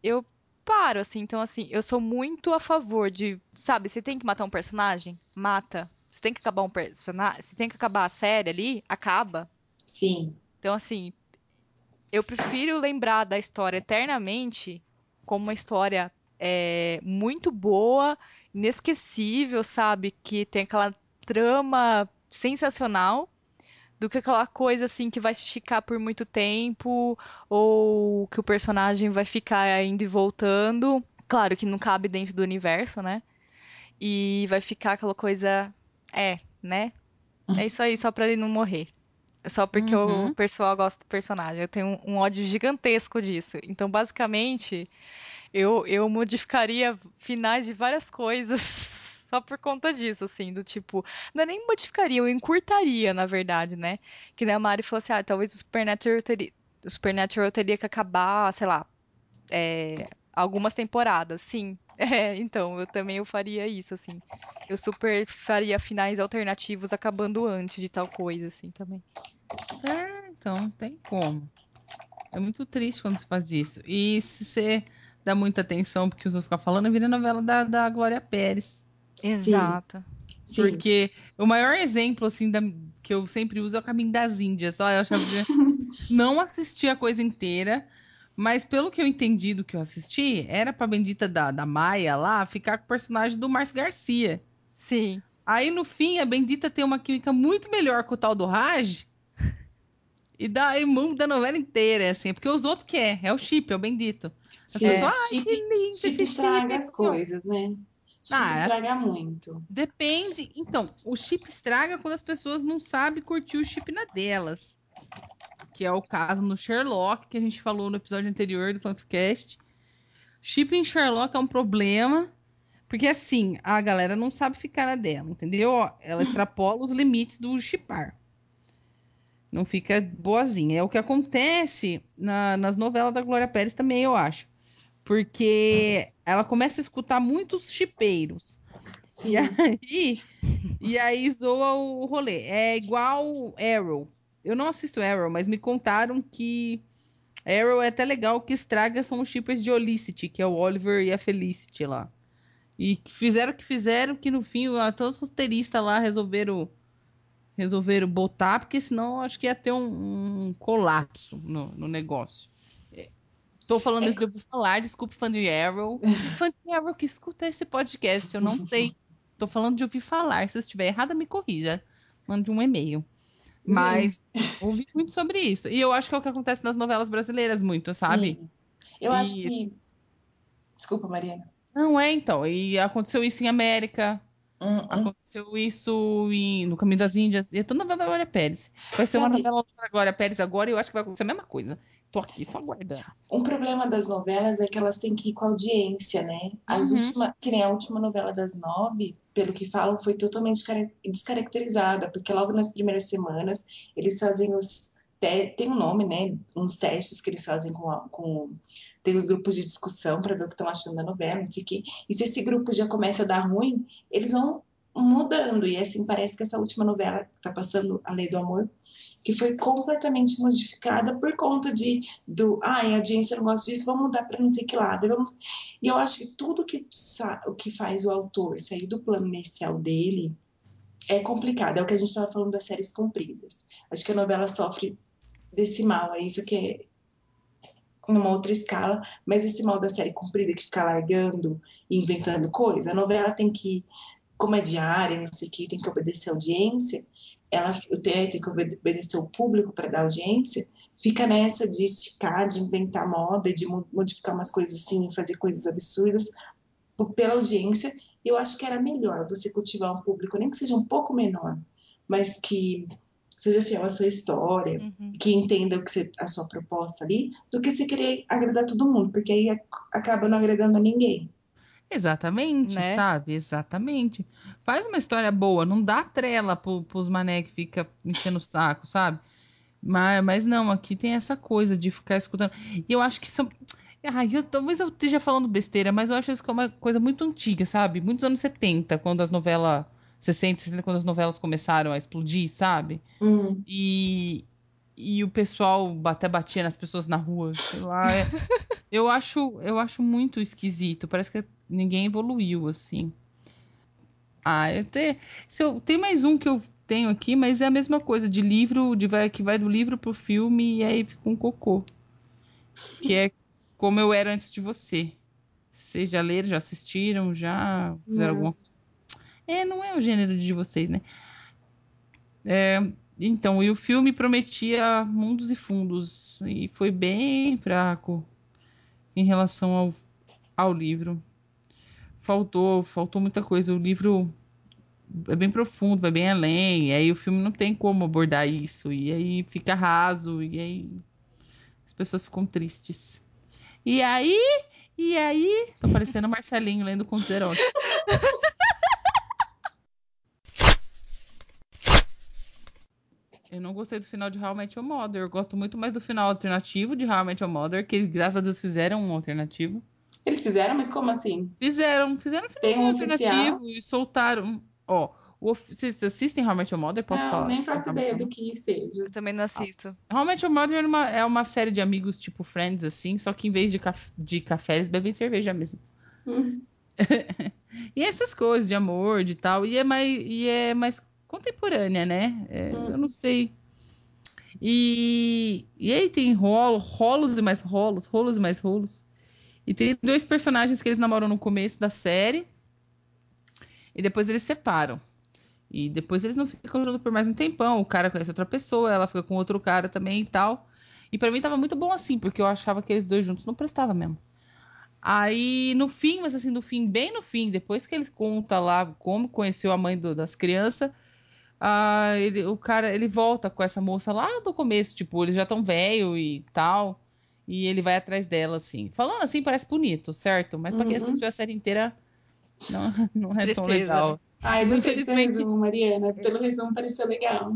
eu paro, assim. Então, assim, eu sou muito a favor de, sabe, você tem que matar um personagem? Mata se tem que acabar um personagem, se tem que acabar a série ali, acaba. Sim. Então, assim, eu prefiro lembrar da história eternamente como uma história é, muito boa, inesquecível, sabe? Que tem aquela trama sensacional, do que aquela coisa assim que vai se esticar por muito tempo, ou que o personagem vai ficar indo e voltando. Claro que não cabe dentro do universo, né? E vai ficar aquela coisa é, né? É isso aí, só pra ele não morrer. É só porque uhum. o pessoal gosta do personagem. Eu tenho um, um, ódio gigantesco disso. Então, basicamente, eu, eu modificaria finais de várias coisas só por conta disso, assim, do tipo. Não é nem modificaria, eu encurtaria, na verdade, né? Que nem a Mari falou assim: ah, talvez o Supernatural teria, o Supernatural teria que acabar, sei lá, é, algumas temporadas. Sim, é, então, eu também eu faria isso, assim. Eu super faria finais alternativos acabando antes de tal coisa, assim, também. É, então, tem como. É muito triste quando se faz isso. E se você dá muita atenção porque os outros ficam falando, vira novela da, da Glória Pérez. Exato. Sim. Porque o maior exemplo, assim, da, que eu sempre uso é o Caminho das Índias. Ó, eu achava não assisti a coisa inteira, mas pelo que eu entendi do que eu assisti, era pra bendita da, da Maia lá ficar com o personagem do Márcio Garcia. Sim. Aí no fim, a bendita tem uma química muito melhor com o tal do Raj. E, dá, e muda a novela inteira, assim, porque os outros que é, é o chip, é o bendito. Sim, pessoas, ai, chip- que lindo Chip estraga as coisas, né? Chip Ah, é. estraga muito. Depende. Então, o chip estraga quando as pessoas não sabem curtir o chip na delas. Que é o caso no Sherlock, que a gente falou no episódio anterior do Funkcast. Chip em Sherlock é um problema. Porque assim, a galera não sabe ficar na dela, entendeu? Ela extrapola os limites do chipar. Não fica boazinha. É o que acontece na- nas novelas da Glória Pérez também, eu acho. Porque ela começa a escutar muitos chipeiros. Sim. E aí, e aí zoa o rolê. É igual Arrow. Eu não assisto Arrow, mas me contaram que Arrow é até legal. O que estraga são os shippers de Olicity, que é o Oliver e a Felicity lá. E que fizeram o que fizeram, que no fim todos os roteiristas lá resolveram resolveram botar, porque senão acho que ia ter um, um colapso no, no negócio. Estou falando É isso de ouvir falar, desculpe, fã de Arrow. fã de Arrow que escuta esse podcast, eu não sei. Tô falando de ouvir falar. Se eu estiver errada, me corrija. Mande um e-mail. Mas ouvi muito sobre isso. E eu acho que é o que acontece nas novelas brasileiras muito, sabe? Sim. Eu E- acho que. Desculpa, Mariana. Não é, então. E aconteceu isso em América. Hum, hum. Aconteceu isso em- no Caminho das Índias. E é toda novela da Glória Pérez. Vai ser uma novela da Glória Pérez agora e eu acho que vai acontecer a mesma coisa. Tô aqui só aguardando. Um problema das novelas é que elas têm que ir com a audiência, né? As Uhum. últimas, que nem a última novela das nove, pelo que falam, foi totalmente cara- descaracterizada, porque logo nas primeiras semanas eles fazem os. te- Tem um nome, né? Uns testes que eles fazem com. a- com tem os grupos de discussão para ver o que estão achando da novela, não sei o quê. E se esse grupo já começa a dar ruim, eles vão mudando. E assim, parece que essa última novela que tá passando, A Lei do Amor, que foi completamente modificada por conta de do ai, a audiência não gosta disso, vamos mudar para não sei que lado. Vamos... E eu acho que tudo que, o que faz o autor sair do plano inicial dele é complicado. É o que a gente estava falando das séries compridas. Acho que a novela sofre desse mal, é isso que é numa outra escala, mas esse mal da série comprida que fica largando e inventando coisa, a novela tem que, como é diária, não sei o que, tem que obedecer a audiência, ela o TR tem que obede- obedecer o público para dar audiência, fica nessa de esticar, de inventar moda, de mo- modificar umas coisas assim, fazer coisas absurdas pela audiência. Eu acho que era melhor você cultivar um público, nem que seja um pouco menor, mas que seja fiel à sua história, Uhum. que entenda o que você, a sua proposta ali, do que você querer agradar todo mundo, porque aí ac- acaba não agradando a ninguém. Exatamente, Né? sabe? Exatamente. Faz uma história boa, não dá trela pro, pros mané que fica enchendo o saco, sabe? Mas, mas não, aqui tem essa coisa de ficar escutando. E eu acho que são. Ai, eu, talvez eu esteja falando besteira, mas eu acho isso que é uma coisa muito antiga, sabe? Muitos anos 70, quando as novelas. 60, 60, quando as novelas começaram a explodir, sabe? Hum, E, e o pessoal até batia nas pessoas na rua, sei lá. é- eu, acho, eu acho muito esquisito. Parece que ninguém evoluiu, assim. Ah, eu te, se eu, tem mais um que eu tenho aqui, mas é a mesma coisa, de livro, de vai, que vai do livro pro filme e aí fica um cocô. Que é como eu era antes de você. Vocês já leram, já assistiram, já fizeram Não. alguma É, não é o gênero de vocês, né? É, então, e o filme prometia mundos e fundos, e foi bem fraco em relação ao, ao livro. Faltou, faltou muita coisa. O livro é bem profundo, vai bem além, e aí o filme não tem como abordar isso, e aí fica raso, e aí as pessoas ficam tristes. E aí, e aí, tô parecendo Marcelinho lendo contos eróticos. Eu não gostei do final de How I Met Your Mother. Eu gosto muito mais do final alternativo de How I Met Your Mother, que graças a Deus, fizeram um alternativo. Eles fizeram, mas como assim? Fizeram, fizeram um Tem um alternativo oficial? e soltaram. Ó, o vocês assistem How I Met Your Mother? Posso não, falar? nem faço ideia do que seja. Eu também não assisto. How I Met Your Mother é uma, é uma série de amigos tipo Friends, assim, só que em vez de, caf de café, eles bebem cerveja mesmo. Hum, E essas coisas de amor, de tal, e é mais, e é mais contemporânea, né? É, Hum. Eu não sei. E, e aí tem rolo, rolos e mais rolos, rolos e mais rolos. E tem dois personagens que eles namoram no começo da série. E depois eles separam. E depois eles não ficam juntos por mais um tempão. O cara conhece outra pessoa, ela fica com outro cara também e tal. E para mim tava muito bom assim, porque eu achava que eles dois juntos não prestava mesmo. Aí no fim, mas assim, no fim, bem no fim, depois que ele conta lá como conheceu a mãe do, das crianças, uh, ele, o cara ele volta com essa moça lá do começo, tipo, eles já estão velho e tal. E ele vai atrás dela, assim. Falando assim, parece bonito, certo? Mas pra quem Uhum. assistiu a série inteira, não, não é tão Tristeza, legal. né? Ai, desse Infelizmente- resumo, Mariana. Pelo resumo pareceu legal.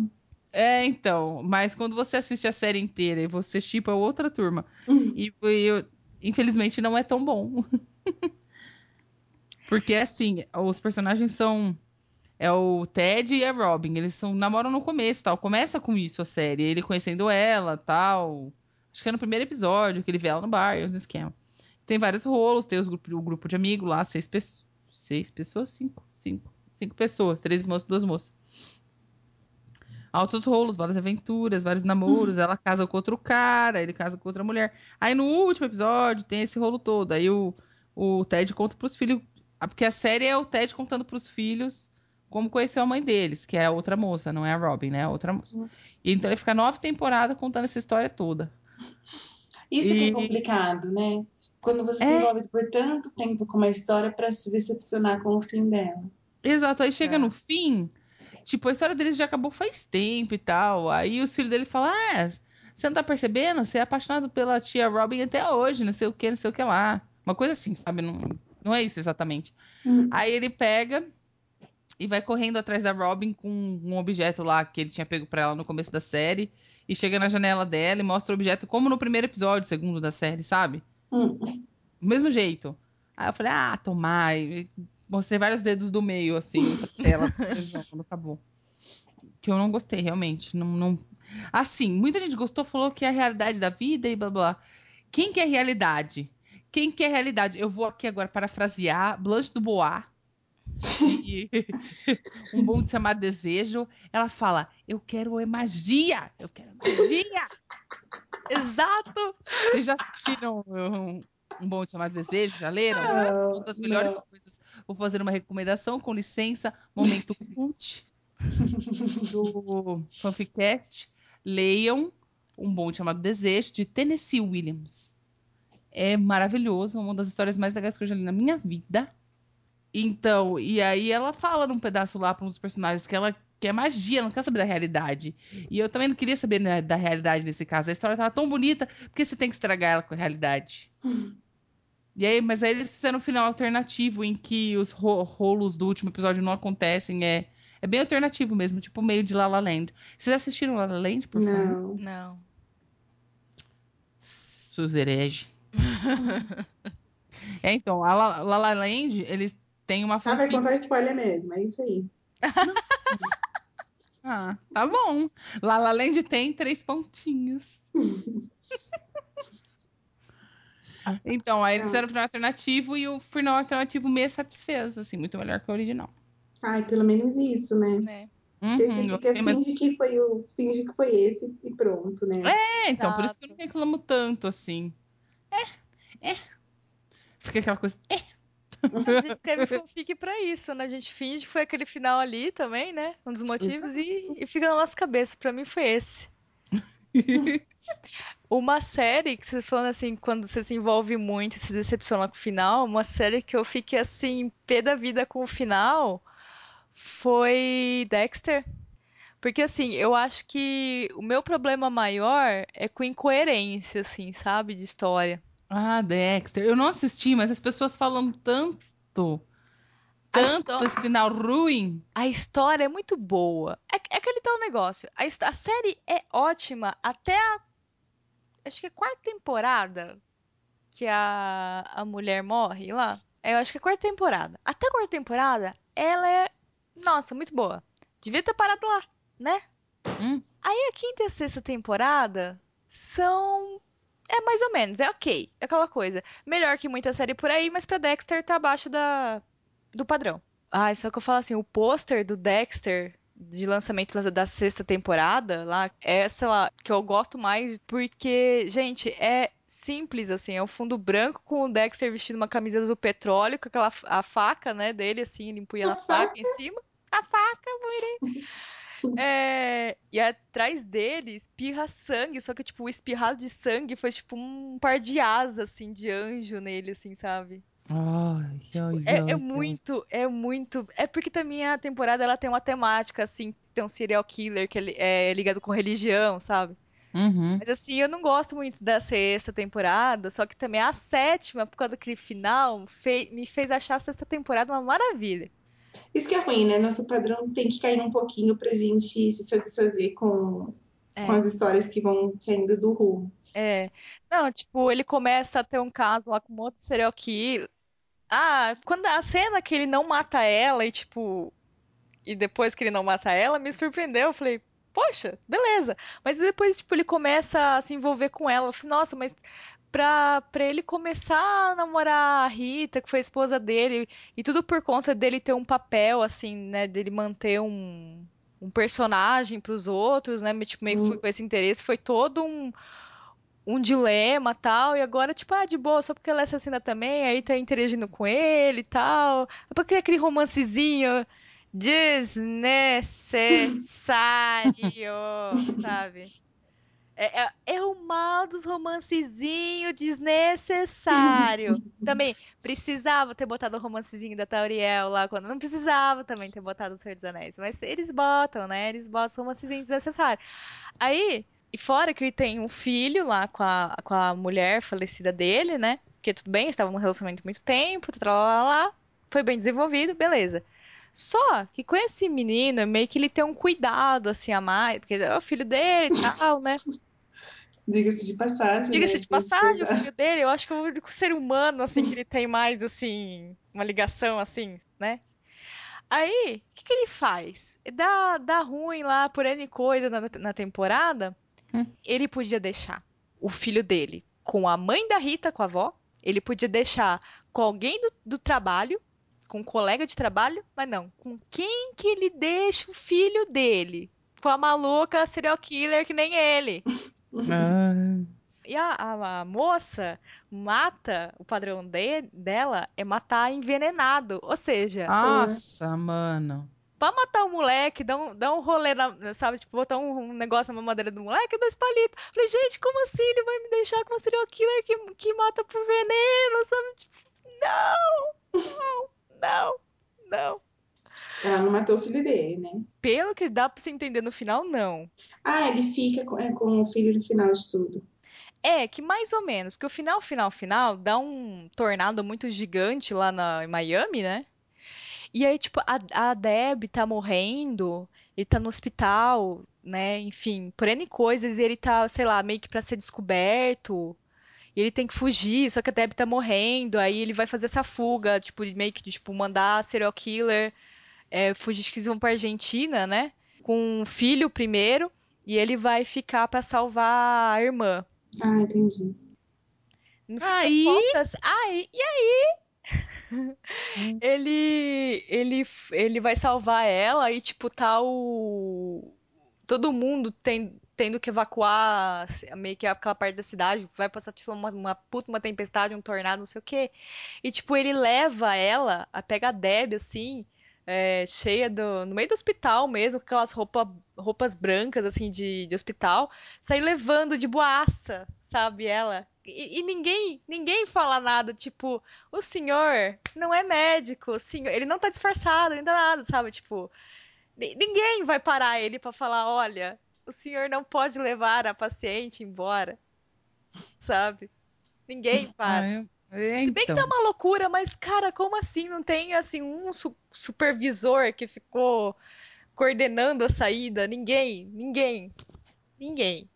É, então, mas quando você assiste a série inteira e você chipa outra turma, e, e eu- infelizmente não é tão bom. Porque assim, os personagens são é o Ted e a Robin, eles são namoram no começo, tal. Começa com isso a série, ele conhecendo ela, tal. Acho que é no primeiro episódio que ele vê ela no bar, os esquemas. Tem vários rolos, tem os grupo, o grupo de amigos lá, seis, pe seis pessoas, cinco, cinco, cinco pessoas, três moços, duas moças altos rolos, várias aventuras, vários namoros. Ela casa com outro cara, ele casa com outra mulher. Aí no último episódio tem esse rolo todo. Aí o, o Ted conta pros filhos. ah, Porque a série é o Ted contando pros filhos como conheceu a mãe deles, que é a outra moça, não é a Robin, né? A outra moça. Uhum. E então ele fica nove temporadas contando essa história toda. Isso que E- é complicado, né? Quando você se É. envolve por tanto tempo com uma história pra se decepcionar com o fim dela. Exato, aí chega É. no fim, tipo, a história deles já acabou faz tempo e tal. Aí os filhos dele falam: Ah, você não tá percebendo? Você é apaixonado pela tia Robin até hoje, não sei o que, não sei o que lá. Uma coisa assim, sabe? Não, não é isso exatamente. Hum. Aí ele pega e vai correndo atrás da Robin com um objeto lá que ele tinha pego pra ela no começo da série. E chega na janela dela e mostra o objeto como no primeiro episódio, segundo da série, sabe? Hum. Do mesmo jeito. Aí eu falei, ah, tomar. Mostrei vários dedos do meio, assim, pra tela, quando acabou. Que eu não gostei, realmente. Não, não... Assim, muita gente gostou, falou que é a realidade da vida e blá blá. Quem que é realidade? Quem que é realidade? Eu vou aqui agora parafrasear Blanche do Bois. E um bom de chamar desejo. Ela fala: Eu quero é magia! Eu quero magia! Exato! Vocês já assistiram um, um bom de chamar desejo? Já leram? Não, Uma das melhores não. coisas. Vou fazer uma recomendação, com licença. Momento cult do Fanficast. Leiam um bom chamado Desejo, de Tennessee Williams. É maravilhoso, uma das histórias mais legais que eu já li na minha vida. Então, e aí ela fala num pedaço lá para um dos personagens que ela quer magia, não quer saber da realidade. E eu também não queria saber né, da realidade nesse caso. A história tava tão bonita, porque você tem que estragar ela com a realidade? E aí, mas aí eles fizeram um final alternativo em que os ro- rolos do último episódio não acontecem. É, é bem alternativo mesmo, tipo meio de La La Land. Vocês assistiram La La Land, por favor? Não. Não. Seus hereges. é, então, a La, La La Land, eles têm uma Ah, vai fanfic. contar spoiler mesmo, é isso aí. Ah, tá bom. La La Land tem três pontinhos. então, aí eles fizeram o final alternativo e o final alternativo me satisfez, assim, muito melhor que o original. Ai, pelo menos isso, né? Porque Uhum, fica, finge que foi o. Finge que foi esse e pronto, né? É, então, por isso que eu não Exato. reclamo tanto, assim. É, é. Fica aquela coisa. É. A gente escreve fanfic pra isso, né? A gente finge que foi aquele final ali também, né? Um dos motivos e, e fica na nossa cabeça. Pra mim foi esse. Uma série que você falando assim, quando você se envolve muito e se decepciona com o final, uma série que eu fiquei assim, pé da vida com o final foi Dexter. Porque assim, eu acho que o meu problema maior é com incoerência, assim, sabe? De história. Ah, Dexter. Eu não assisti, mas as pessoas falam tanto. A Tanto histó- desse final ruim. A história é muito boa. É, é aquele tal negócio. A, a série é ótima até a. Acho que é a quarta temporada que a, a mulher morre lá. É, Eu acho que é a quarta temporada. Até a quarta temporada, ela é. Nossa, muito boa. Devia ter parado lá, né? Hum. Aí a quinta e a sexta temporada são. É mais ou menos, é ok. É aquela coisa. Melhor que muita série por aí, mas pra Dexter tá abaixo da, do padrão. Ah, só que eu falo assim, o pôster do Dexter de lançamento da- sexta temporada lá é, sei lá, que eu gosto mais porque, gente, é simples assim, é um fundo branco com o Dexter vestindo uma camisa do petróleo com aquela a faca, né, dele assim, ele empunha a faca em cima. A faca, É, e atrás dele espirra sangue, só que, tipo, o espirrado de sangue foi, tipo, um par de asas, assim, de anjo nele, assim, sabe? Ai, Tipo, ai, é, ai, é muito, é muito. É porque também a temporada ela tem uma temática, assim, tem um serial killer que ele é ligado com religião, sabe? Uhum. Mas assim, eu não gosto muito da sexta temporada, só que também a sétima, por causa daquele final, fe- me fez achar a sexta temporada uma maravilha. Isso que é ruim, né? Nosso padrão tem que cair um pouquinho pra gente se satisfazer com, É. com as histórias que vão saindo do rumo. É. Não, tipo, ele começa a ter um caso lá com um outro serial killer. Ah, quando a cena que ele não mata ela e, tipo. E depois que ele não mata ela, me surpreendeu. Eu falei, poxa, beleza. Mas depois, tipo, ele começa a se envolver com ela. Eu falei, nossa, mas pra, pra ele começar a namorar a Rita, que foi a esposa dele, e tudo por conta dele ter um papel, assim, né? Dele manter um, um personagem pros outros, né? Tipo, meio que foi Hum. com esse interesse, foi todo um um dilema tal, e agora, tipo, ah, de boa, só porque ela é assassina também, aí tá interagindo com ele e tal. É pra criar aquele romancezinho desnecessário, sabe? É, é, é o mal dos romancezinhos desnecessário. Também precisava ter botado o romancezinho da Tauriel lá quando não precisava também ter botado o Senhor dos Anéis. Mas eles botam, né? Eles botam os romancezinhos desnecessários. Aí, e fora que ele tem um filho lá com a, com a mulher falecida dele, né? Porque tudo bem, estavam num relacionamento há muito tempo, lá, foi bem desenvolvido, beleza. Só que com esse menino, meio que ele tem um cuidado, assim, a mais, porque é o filho dele e tal, né? Diga-se de passagem. Diga-se né? de passagem, o filho dele, eu acho que é o único ser humano, assim, que ele tem mais, assim, uma ligação, assim, né? Aí, o que, que ele faz? Dá, dá ruim lá por N coisa na, na temporada. Hum. Ele podia deixar o filho dele com a mãe da Rita, com a avó. Ele podia deixar com alguém do, do trabalho, com um colega de trabalho, mas não. Com quem que ele deixa o filho dele? Com a maluca serial killer que nem ele. Ah, E a, a- a moça mata, o padrão de- dela é matar envenenado. Ou seja, nossa, mano. pra matar o moleque, dá um, dá um rolê, na, sabe? Tipo, botar um, um negócio na mamadeira do moleque e dois palitos. Falei, gente, como assim ele vai me deixar com uma serial killer que, que mata por veneno, sabe? Tipo, não, não, não, não. Ela não matou o filho dele, né? Pelo que dá pra se entender no final, não. Ah, ele fica com, é, com o filho no final de tudo. É, que mais ou menos, porque o final, final, final dá um tornado muito gigante lá na, em Miami, né? E aí, tipo, a, a Deb tá morrendo, ele tá no hospital, né? Enfim, por N coisas, e ele tá, sei lá, meio que pra ser descoberto. E ele tem que fugir, só que a Deb tá morrendo, aí ele vai fazer essa fuga, tipo, meio que, tipo, mandar serial killer é, vão pra Argentina, né? Com o filho primeiro, e ele vai ficar pra salvar a irmã. Ah, entendi. No Aí? contas, aí, e aí? Ele, ele, ele vai salvar ela e, tipo, tá o. Todo mundo tem, tendo que evacuar meio que aquela parte da cidade. Vai passar, tipo, uma, uma puta, uma tempestade, um tornado, não sei o quê. E, tipo, ele leva ela, a pega a Deb, assim, é, cheia do, no meio do hospital mesmo, com aquelas roupa, roupas brancas, assim, de, de hospital, sai levando de boaça, sabe, ela. E, e ninguém, ninguém fala nada, tipo, o senhor não é médico, o senhor, ele não tá disfarçado, ainda nada, sabe, tipo, ni- ninguém vai parar ele pra falar, olha, o senhor não pode levar a paciente embora, sabe? Ninguém para. Ah, eu- é, Se bem que então. tá uma loucura, mas, cara, como assim? Não tem, assim, um su- supervisor que ficou coordenando a saída? Ninguém, ninguém, ninguém.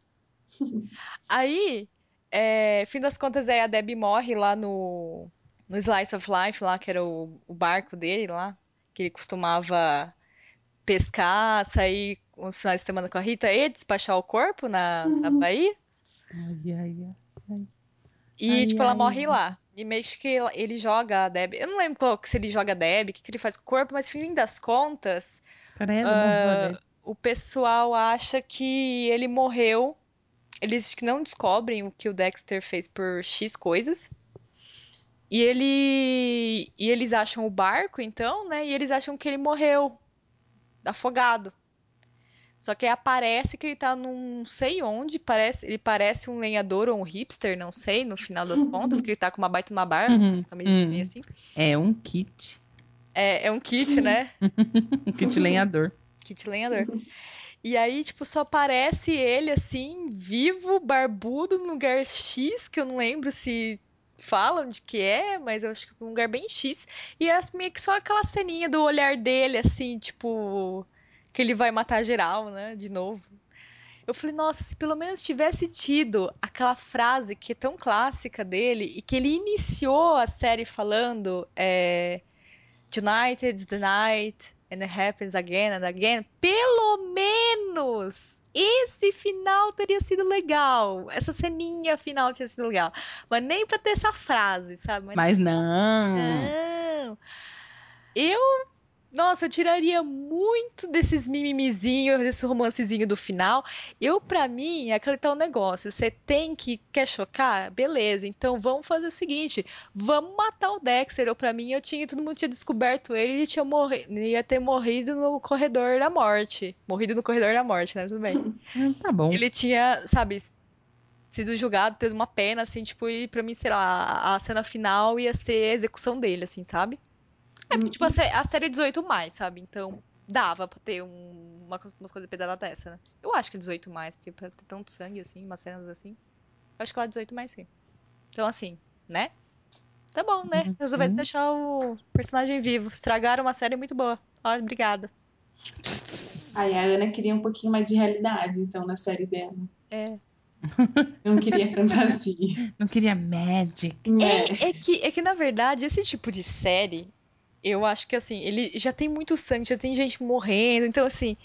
Aí, é, fim das contas, aí a Debbie morre lá no, no Slice of Life, lá, que era o, o barco dele lá, que ele costumava pescar, sair uns finais de semana com a Rita e despachar o corpo na, na Bahia. Ai, ai, ai. E, Ai, tipo, ela morre lá. E meio que ele joga a Deb. Eu não lembro qual, se ele joga a Deb, o que, que ele faz com o corpo, mas fim das contas, Credo, morreu a Deb. o pessoal acha que ele morreu. Eles que não descobrem o que o Dexter fez por X coisas. E ele. E eles acham o barco, então, né? E eles acham que ele morreu. afogado. Só que aí aparece que ele tá num não sei onde, parece, ele parece um lenhador ou um hipster, não sei, no final das contas, que ele tá com uma baita uma barba, Uhum, uhum. assim. É um kit. É, é um kit, né? Um kit lenhador. Kit lenhador. E aí, tipo, só aparece ele assim, vivo, barbudo, num lugar X, que eu não lembro se falam de que é, mas eu acho que é um lugar bem X. E é meio que só aquela ceninha do olhar dele, assim, tipo, que ele vai matar geral, né? De novo. Eu falei, nossa, se pelo menos tivesse tido aquela frase que é tão clássica dele e que ele iniciou a série falando, é, Tonight is the night and it happens again and again. Pelo menos esse final teria sido legal. Essa ceninha final tinha sido legal. Mas nem pra ter essa frase, sabe? Mas Mas não. não. Eu. Nossa, eu tiraria muito desses mimimizinhos, desse romancezinho do final. Eu, pra mim, é aquele tal negócio. Você tem que. Quer chocar? Beleza. Então vamos fazer o seguinte: vamos matar o Dexter. Eu, pra mim, eu tinha. Todo mundo tinha descoberto ele e ele tinha morri, ia ter morrido no corredor da morte. Morrido no corredor da morte, né? Tudo bem. Hum, Tá bom. Ele tinha, sabe, sido julgado, teve uma pena, assim, tipo, e pra mim, sei lá, a cena final ia ser a execução dele, assim, sabe? É, porque, tipo, a, sé- a série é 18 mais, sabe? Então, dava pra ter um- uma, umas coisas pesadas dessa, né? Eu acho que é 18 mais, porque pra ter tanto sangue, assim, umas cenas assim, eu acho que ela é 18 mais, sim. Então, assim, né? Tá bom, né? Resolveram Uhum. deixar o personagem vivo. Estragaram uma série muito boa. Ó, obrigada. Aí a Ana queria um pouquinho mais de realidade, então, na série dela. É. Não queria fantasia. Não queria Magic. É. É, é que, é que, na verdade, esse tipo de série, eu acho que, assim, ele já tem muito sangue, já tem gente morrendo. Então, assim,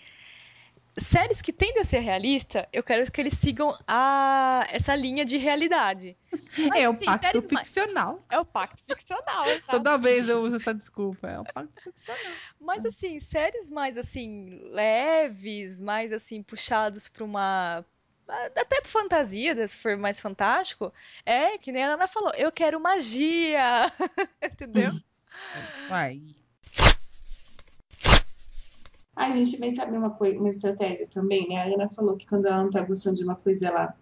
séries que tendem a ser realista, eu quero que eles sigam a, essa linha de realidade. Mas, é o assim, pacto séries mais- ficcional. É o pacto ficcional, exato. Toda vez eu uso essa desculpa. É o pacto ficcional. Mas, assim, séries mais, assim, leves, mais, assim, puxados pra uma... Até fantasia, né, se for mais fantástico, é que nem a Ana falou, eu quero magia, entendeu? É isso aí. A gente vai saber uma, coisa, uma estratégia também, né? A Ana falou que quando ela não tá gostando de uma coisa, ela,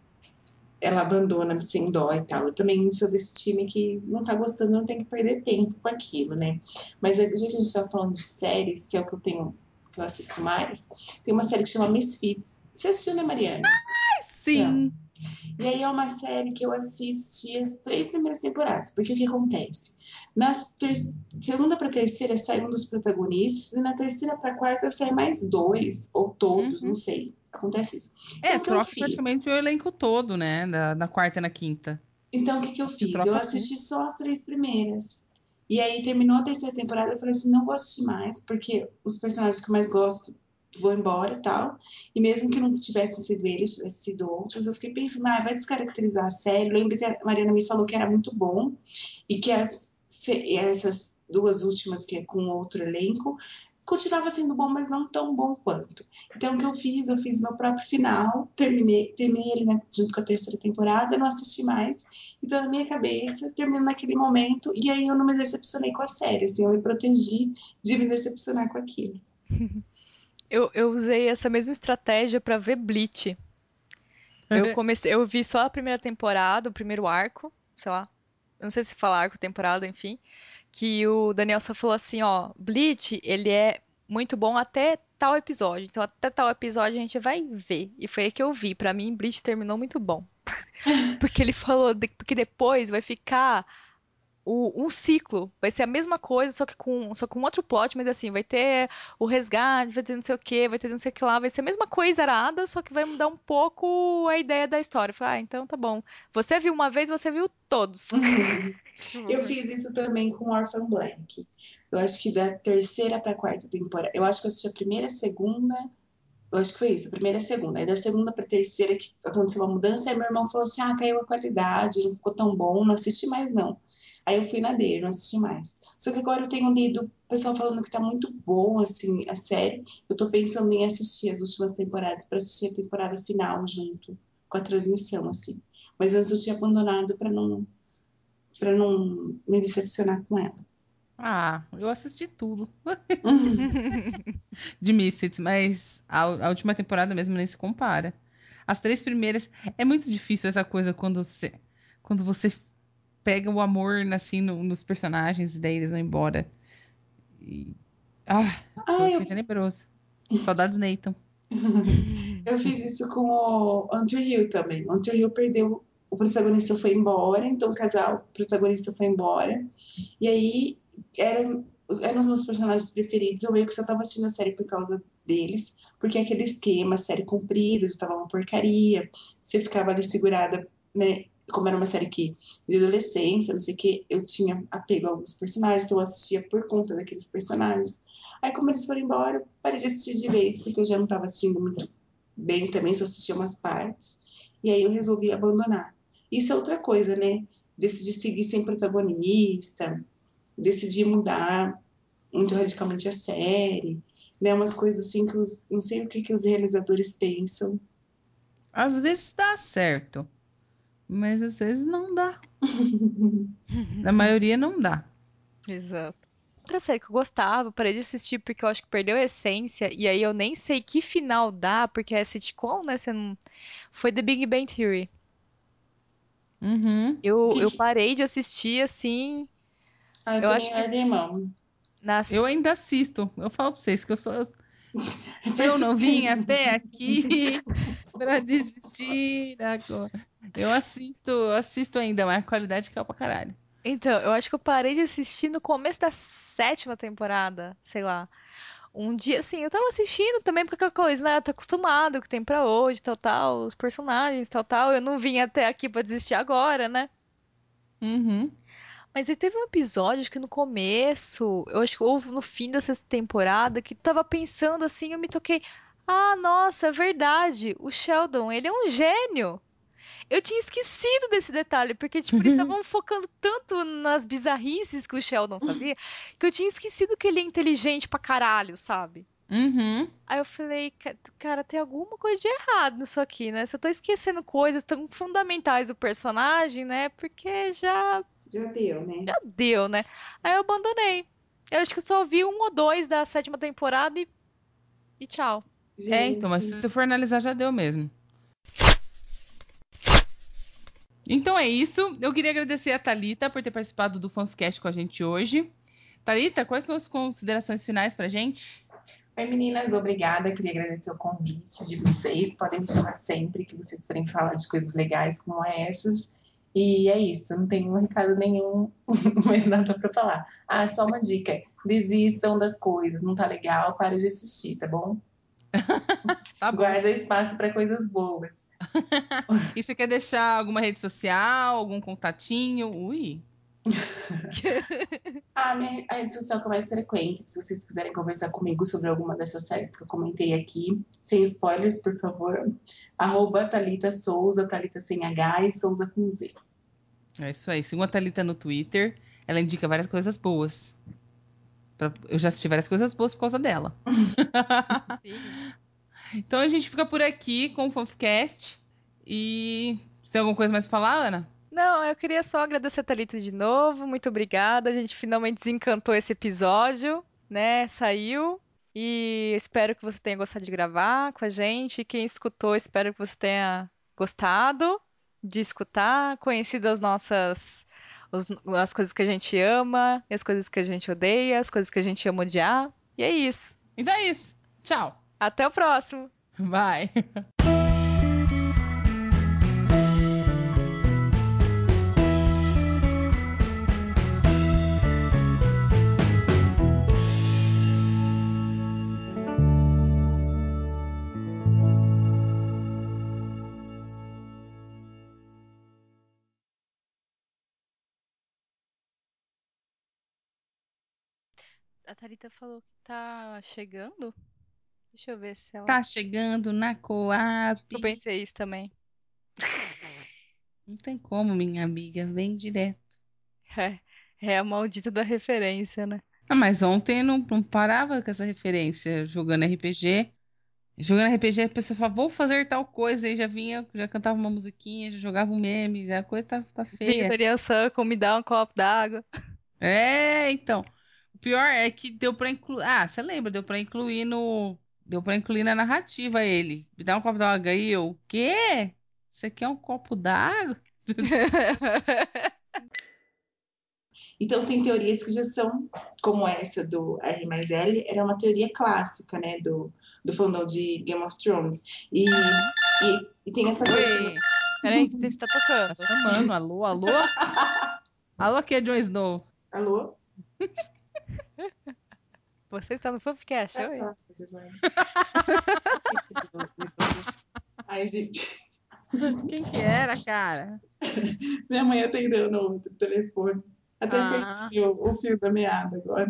ela abandona sem dó e tal. Eu também sou desse time que não tá gostando, não tem que perder tempo com aquilo, né? Mas já que a gente tá falando de séries, que é o que eu tenho, que eu assisto mais, tem uma série que chama Misfits. Você assistiu, né, Mariana? Sim. E aí é uma série que eu assisti as três primeiras temporadas, porque o que acontece? Na segunda para terceira sai um dos protagonistas, e na terceira para quarta sai mais dois, ou todos, Uhum. não sei. Acontece isso. É, Então, eu troca praticamente o elenco todo, né? Da, da quarta e na quinta. Então, o que, que eu fiz? troca Eu assisti só as três primeiras. E aí terminou a terceira temporada, eu falei assim, não vou assistir mais, porque os personagens que eu mais gosto vão embora e tal. E mesmo que não tivessem sido eles, tivessem sido outros, eu fiquei pensando, ah, vai descaracterizar a série. Lembro que a Mariana me falou que era muito bom e que as, essas duas últimas, que é com outro elenco, continuava sendo bom, mas não tão bom quanto. Então, o que eu fiz? Eu fiz meu próprio final, terminei, terminei ele né, junto com a terceira temporada, não assisti mais. Então, na minha cabeça, terminou naquele momento, e aí eu não me decepcionei com a série, assim, eu me protegi de me decepcionar com aquilo. Eu, eu usei essa mesma estratégia pra ver Bleach. Eu comecei, eu vi só a primeira temporada, o primeiro arco, sei lá. Não sei se fala arco, temporada, enfim. Que o Daniel só falou assim, ó, Bleach, ele é muito bom até tal episódio. Então até tal episódio a gente vai ver. E foi aí que eu vi. Pra mim, Bleach terminou muito bom. Porque ele falou de- porque depois vai ficar o- um ciclo. Vai ser a mesma coisa, só que com, só com outro plot, mas assim, vai ter o resgate, vai ter não sei o que, vai ter não sei o que lá, vai ser a mesma coisa arada, só que vai mudar um pouco a ideia da história. Falei, ah, então tá bom. Você viu uma vez, você viu todos. Eu fiz isso também com Orphan Black. Eu acho que da terceira para quarta temporada. Eu acho que eu assisti a primeira, a segunda. Eu acho que foi isso, a primeira e a segunda. Aí da segunda para terceira que aconteceu uma mudança, aí meu irmão falou assim: ah, caiu a qualidade, não ficou tão bom, não assisti mais não. Aí eu fui na dele, não assisti mais. Só que agora eu tenho lido o pessoal falando que tá muito bom, assim, a série. Eu tô pensando em assistir as últimas temporadas para assistir a temporada final junto com a transmissão, assim. Mas antes eu tinha abandonado para não para não me decepcionar com ela. Ah, eu assisti tudo. de Misfits, mas a, a, última temporada mesmo nem se compara. As três primeiras. É muito difícil essa coisa quando você, quando você pega o amor assim, no, nos personagens e daí eles vão embora. E, ah, ah foi eu... tenebroso. Saudades Nathan. eu fiz isso com o Andrew Hill também. O Andrew Hill perdeu. O protagonista foi embora, então o casal, o protagonista foi embora. E aí eram, eram os meus personagens preferidos. Eu meio que só tava assistindo a série por causa deles. Porque aquele esquema, série comprida, já tava uma porcaria. Você ficava ali segurada, né? Como era uma série que de adolescência, não sei o que, eu tinha apego a alguns personagens, então eu assistia por conta daqueles personagens. Aí, como eles foram embora, eu parei de assistir de vez, porque eu já não estava assistindo muito bem também, só assistia umas partes. E aí eu resolvi abandonar. Isso é outra coisa, né? Decidi seguir sem protagonista, decidi mudar muito radicalmente a série, né? Umas coisas assim que os, não sei o que, que os realizadores pensam. Às vezes dá certo, mas às vezes não dá. Na maioria não dá. Exato. Outra série que eu gostava, parei de assistir porque eu acho que perdeu a essência, e aí eu nem sei que final dá, porque é sitcom, né? Você não... Foi The Big Bang Theory. Uhum. Eu, eu parei de assistir assim. Ah, eu, eu acho que. Irmão. Nas... Eu ainda assisto. Eu falo pra vocês que eu sou. Eu, eu não vim até aqui pra desistir agora. Eu assisto, assisto ainda, mas a qualidade caiu pra caralho. Então, eu acho que eu parei de assistir no começo da sétima temporada, sei lá. Um dia, assim, eu tava assistindo também porque aquela coisa, né? Tá acostumado o que tem pra hoje, tal, tal, os personagens, tal, tal. Eu não vim até aqui pra desistir agora, né? Uhum. Mas aí teve um episódio, acho que no começo, eu acho que houve no fim dessa temporada, que tava pensando assim, eu me toquei. Ah, nossa, é verdade. O Sheldon, ele é um gênio. Eu tinha esquecido desse detalhe, porque, tipo, eles estavam focando tanto nas bizarrices que o Sheldon fazia, que eu tinha esquecido que ele é inteligente pra caralho, sabe? Uhum. Aí eu falei, cara, tem alguma coisa de errado nisso aqui, né? Se eu tô esquecendo coisas tão fundamentais do personagem, né? Porque já. Já deu, né? Já deu, né? Aí eu abandonei. Eu acho que eu só vi um ou dois da sétima temporada e. E tchau. Gente. É, então, mas se for analisar, já deu mesmo. Então é isso. Eu queria agradecer a Talita por ter participado do Fanficast com a gente hoje. Talita, quais são as considerações finais pra gente? Oi, meninas, obrigada. Queria agradecer o convite de vocês. Podem me chamar sempre que vocês forem falar de coisas legais como essas. E é isso, não tenho recado nenhum, mais nada para falar. Ah, só uma dica: desistam das coisas, não tá legal, para de assistir, tá bom? tá Guarda espaço para coisas boas. e você quer deixar alguma rede social, algum contatinho? Ui. a minha a rede social que é mais frequente, se vocês quiserem conversar comigo sobre alguma dessas séries que eu comentei aqui, sem spoilers, por favor, arroba Thalita Souza, Thalita sem H e Souza com Z. É isso aí. Sigam a Thalita no Twitter. Ela indica várias coisas boas. Eu já assisti várias coisas boas por causa dela. então a gente fica por aqui com o Fanficast. E você tem alguma coisa mais pra falar, Ana? Não, eu queria só agradecer a Thalita de novo. Muito obrigada. A gente finalmente desencantou esse episódio, né? Saiu. E espero que você tenha gostado de gravar com a gente. Quem escutou, espero que você tenha gostado de escutar, conhecido as nossas os, as coisas que a gente ama, as coisas que a gente odeia, as coisas que a gente ama odiar. E é isso. Então é isso. Tchau. Até o próximo. Bye. a Thalita falou que tá chegando. Deixa eu ver se ela. Tá chegando na Coab. Eu pensei isso também. Não tem como, minha amiga. Vem direto. É, é a maldita da referência, né? Ah, mas ontem não, não parava com essa referência. Jogando RPG. Jogando RPG, a pessoa falava, vou fazer tal coisa. Aí já vinha, já cantava uma musiquinha, já jogava um meme. A coisa tá, tá feia. Só como me dá um copo d'água. É, então. Pior é que deu pra incluir. Ah, você lembra? Deu pra incluir no. Deu pra incluir na narrativa ele. Me dá um copo d'água aí. Eu, o quê? Você quer um copo d'água? Então tem teorias que já são, como essa do R mais L, era uma teoria clássica, né, do, do fandom de Game of Thrones. E, e, e tem essa coisa. Oi. Peraí, que você tá tocando. Tá chamando. Alô, alô? alô, aqui é Jon Snow. Alô? Você está no Fofcast, oi. Ah, você vai. Ai, gente. Quem que era, cara? Minha mãe atendeu no outro telefone. Até Ah. perdi o, o fio da meada agora.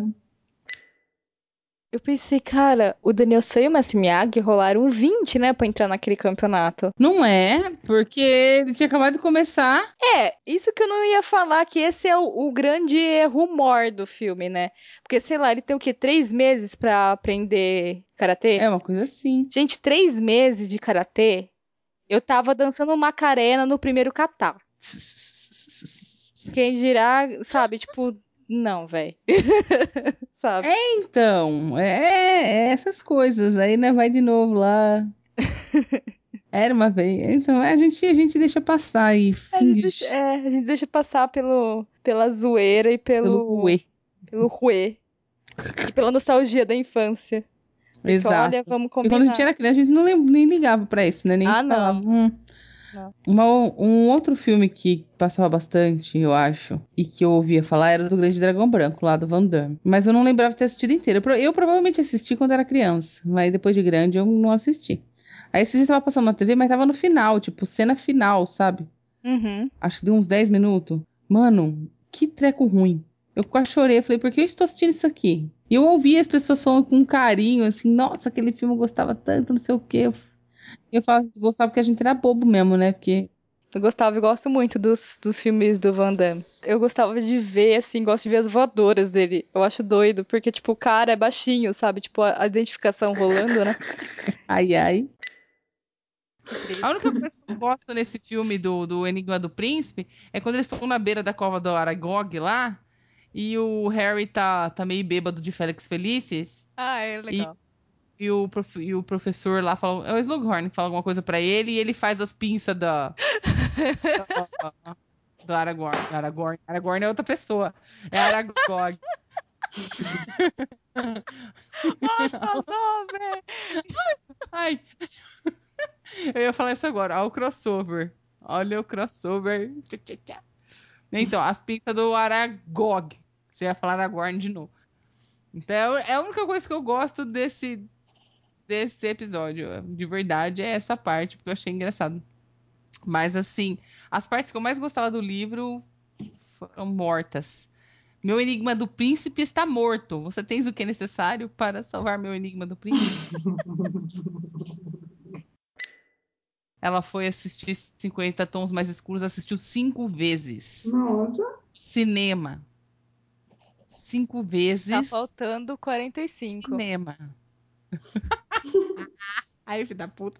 Eu pensei, cara, o Daniel San e o Miyagi rolaram um 20, né, pra entrar naquele campeonato. Não é, porque ele tinha acabado de começar. É, isso que eu não ia falar, que esse é o, o grande rumor do filme, né? Porque, sei lá, ele tem o quê? Três meses pra aprender karatê? É uma coisa assim. Gente, três meses de karatê, eu tava dançando Macarena no primeiro kata. Quem dirá, sabe, tipo, não, velho. sabe? Então, é, é essas coisas. Aí, né, vai de novo lá. Era uma vez. Então, a gente, a gente deixa passar e A finge deixa, é, a gente deixa passar pelo, pela zoeira e pelo pelo, uê. pelo ruê. E pela nostalgia da infância. Porque, Exato. olha, vamos Porque combinar. quando a gente era criança, a gente não nem ligava pra isso, né? Nem Ah, não. falava, hum. Uma- um outro filme que passava bastante, eu acho, e que eu ouvia falar era do Grande Dragão Branco, lá do Van Damme. Mas eu não lembrava de ter assistido inteiro. Eu, eu provavelmente assisti quando era criança, mas depois de grande eu não assisti. Aí esse dia tava passando na TV, mas tava no final, tipo, cena final, sabe? Uhum. Acho que deu uns 10 minutos. Mano, que treco ruim. Eu quase chorei, falei, por que eu estou assistindo isso aqui? E eu ouvi as pessoas falando com carinho, assim, nossa, aquele filme eu gostava tanto, não sei o quê. Eu, eu falava, gostava porque a gente era bobo mesmo, né? Porque Eu gostava e gosto muito dos, dos filmes do Van Damme. Eu gostava de ver, assim, gosto de ver as voadoras dele. Eu acho doido, porque, tipo, o cara é baixinho, sabe? Tipo, a, a identificação rolando, né? Ai, ai. A única coisa que eu gosto nesse filme do, do Enigma do Príncipe é quando eles estão na beira da cova do Aragog lá e o Harry tá, tá meio bêbado de Félix Felices Ah, é legal. E o, prof- e o professor lá fala. É o Slughorn que fala alguma coisa pra ele e ele faz as pinças da. da- do Aragorn. Aragorn. Aragorn é outra pessoa. É Aragog. Ai. Eu ia falar isso agora. Olha o crossover. Olha o crossover. Então, as pinças do Aragog. Você ia falar Aragorn de novo. Então, é a única coisa que eu gosto desse, desse episódio. De verdade, é essa parte, porque eu achei engraçado. Mas, assim, as partes que eu mais gostava do livro foram mortas. Meu enigma do príncipe está morto. Você tens o que é necessário para salvar meu enigma do príncipe? Ela foi assistir 50 Tons Mais Escuros, assistiu cinco vezes. Nossa. Cinema. Cinco vezes. Tá faltando 45. Cinema. Aí, filho da puta.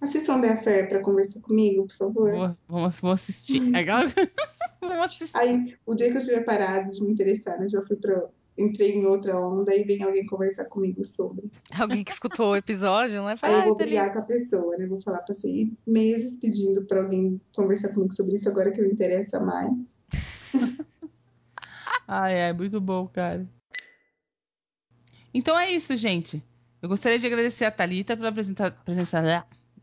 Assistam The Affair pra conversar comigo, por favor. Vou, assistir. Aquela- vamos assistir. Aí, o dia que eu estiver parado de me interessar, né, já fui pra. Entrei em outra onda e vem alguém conversar comigo sobre. Alguém que escutou o episódio, não é? Aí eu vou delícia. brigar com a pessoa, né? Vou falar ir meses pedindo pra alguém conversar comigo sobre isso agora que me interessa mais. Ai, ai, muito bom, cara. Então é isso, gente. Eu gostaria de agradecer a Thalita pela presença.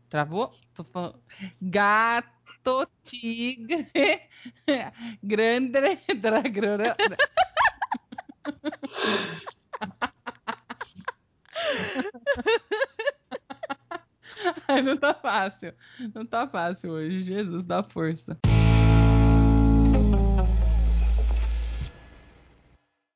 Travou? Tô falando. Gato tigre. Grande. Ai, não tá fácil. Não tá fácil hoje. Jesus, dá força.